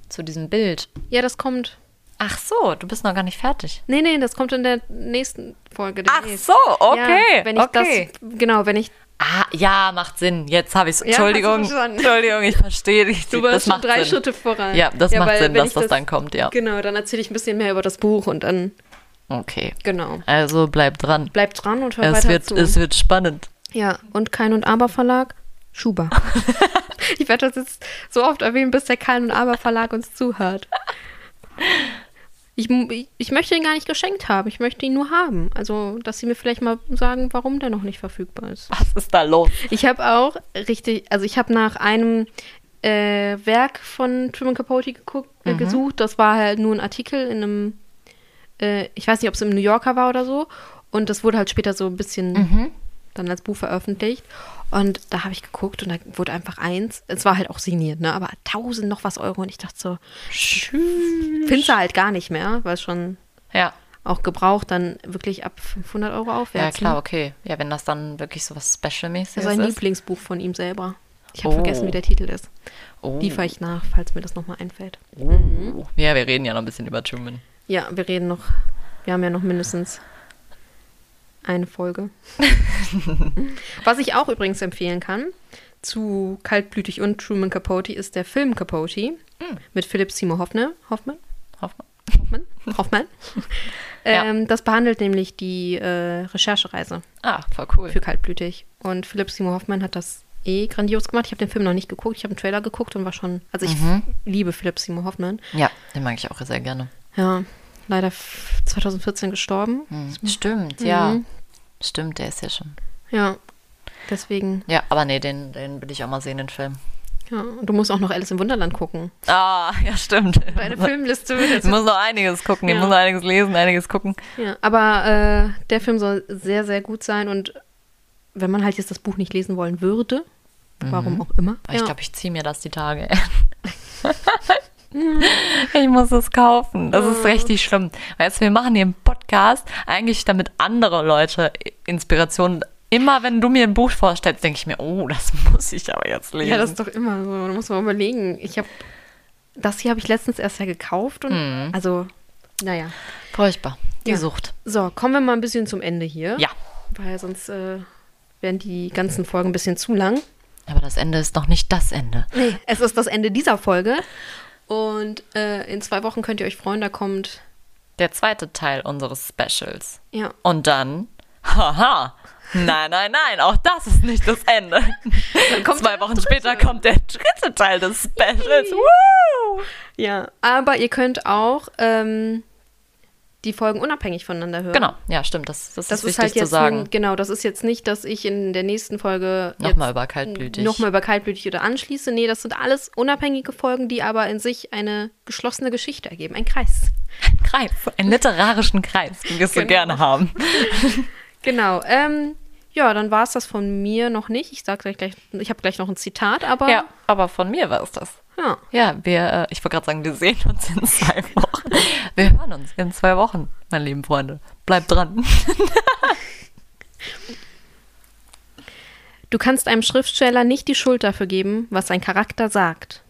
zu diesem Bild. Ja, das kommt. Ach so, du bist noch gar nicht fertig. Nee, nee, das kommt in der nächsten Folge. Ach so, okay. Ja, wenn ich okay. das, genau, wenn ich. Ah, ja, macht Sinn. Jetzt habe ich es. Entschuldigung, ja, Entschuldigung, ich verstehe dich. Du warst schon drei Sinn. Schritte voran. Ja, das ja, macht Sinn, dass das, das, dann kommt, ja. Genau, dann erzähle ich ein bisschen mehr über das Buch und dann. Okay. Genau. Also bleib dran. Bleib dran und hör es weiter wird, zu. Es wird spannend. Ja, und Kein und Aber Verlag, Schuber. ich werde das jetzt so oft erwähnen, bis der Kein und Aber Verlag uns zuhört. Ich, ich, möchte ihn gar nicht geschenkt haben. Ich möchte ihn nur haben. Also, dass sie mir vielleicht mal sagen, warum der noch nicht verfügbar ist. Was ist da los? Ich habe auch richtig, also ich habe nach einem äh, Werk von Truman Capote geguckt, äh, mhm. gesucht. Das war halt nur ein Artikel in einem, äh, ich weiß nicht, ob es im New Yorker war oder so. Und das wurde halt später so ein bisschen mhm. dann als Buch veröffentlicht. Und da habe ich geguckt und da wurde einfach eins. Es war halt auch signiert, ne? Aber 1000 noch was Euro. Und ich dachte so, findest du halt gar nicht mehr, weil es schon ja. auch gebraucht dann wirklich ab 500 Euro aufwärts. Ja, klar, ne? okay. Ja, wenn das dann wirklich so was Special-mäßiges ist. Das ist ein Lieblingsbuch von ihm selber. Ich habe oh. vergessen, wie der Titel ist. Oh. Liefere ich nach, falls mir das nochmal einfällt. Oh. Mhm. Ja, wir reden ja noch ein bisschen über Truman. Ja, wir reden noch. Wir haben ja noch mindestens eine Folge. Was ich auch übrigens empfehlen kann zu Kaltblütig und Truman Capote ist der Film Capote mm. mit Philipp Seymour Hoffmann. Hoffmann? Hoffmann. Hoffmann? Hoffmann. ähm, ja. Das behandelt nämlich die äh, Recherchereise. Ah, voll cool. Für Kaltblütig. Und Philipp Seymour Hoffmann hat das eh grandios gemacht. Ich habe den Film noch nicht geguckt. Ich habe einen Trailer geguckt und war schon. Also ich mhm. liebe Philipp Seymour Hoffmann. Ja, den mag ich auch sehr gerne. Ja, leider 2014 gestorben. Mhm. Stimmt, ja. Stimmt, der ist ja schon. Ja, deswegen. Ja, aber nee, den, den will ich auch mal sehen, den Film. Ja, und du musst auch noch Alice im Wunderland gucken. Ah, ja, stimmt. Deine Filmliste wird jetzt. Ich muss noch einiges gucken, ja. ich muss noch einiges lesen, einiges gucken. Ja, aber äh, der Film soll sehr, sehr gut sein und wenn man halt jetzt das Buch nicht lesen wollen würde, warum mhm. auch immer. Ich ja. glaube, ich ziehe mir das die Tage. ich muss es kaufen. Das ist richtig schlimm. Weißt du, wir machen hier einen Podcast, eigentlich damit andere Leute Inspirationen immer wenn du mir ein Buch vorstellst, denke ich mir, oh, das muss ich aber jetzt lesen. Ja, das ist doch immer so. Da muss man überlegen. Ich habe, das hier habe ich letztens erst ja gekauft und mhm. also, naja. Furchtbar. Die ja. Sucht. So, kommen wir mal ein bisschen zum Ende hier. Ja. Weil sonst äh, werden die ganzen Folgen ein bisschen zu lang. Aber das Ende ist noch nicht das Ende. Nee, es ist das Ende dieser Folge. Und äh, in zwei Wochen könnt ihr euch freuen, da kommt der zweite Teil unseres Specials. Ja. Und dann, haha, nein, nein, nein, auch das ist nicht das Ende. zwei Wochen später kommt der dritte Teil des Specials. Woo! Ja, aber ihr könnt auch ähm, die Folgen unabhängig voneinander hören. Genau, ja, stimmt. Das, das, das ist, ist halt wichtig zu sagen. Ein, genau, das ist jetzt nicht, dass ich in der nächsten Folge nochmal über kaltblütig. Nochmal über kaltblütig oder anschließe. Nee, das sind alles unabhängige Folgen, die aber in sich eine geschlossene Geschichte ergeben. Ein Kreis. Ein Kreis, einen literarischen Kreis, wie wir es genau. so gerne haben. genau. Ähm, ja, dann war es das von mir noch nicht. Ich sage gleich, ich habe gleich noch ein Zitat, aber. Ja, aber von mir war es das. Ja. Ja, wir, äh, ich wollte gerade sagen, wir sehen uns in zwei Wochen. Wir hören uns in zwei Wochen, meine lieben Freunde. Bleibt dran. Du kannst einem Schriftsteller nicht die Schuld dafür geben, was sein Charakter sagt.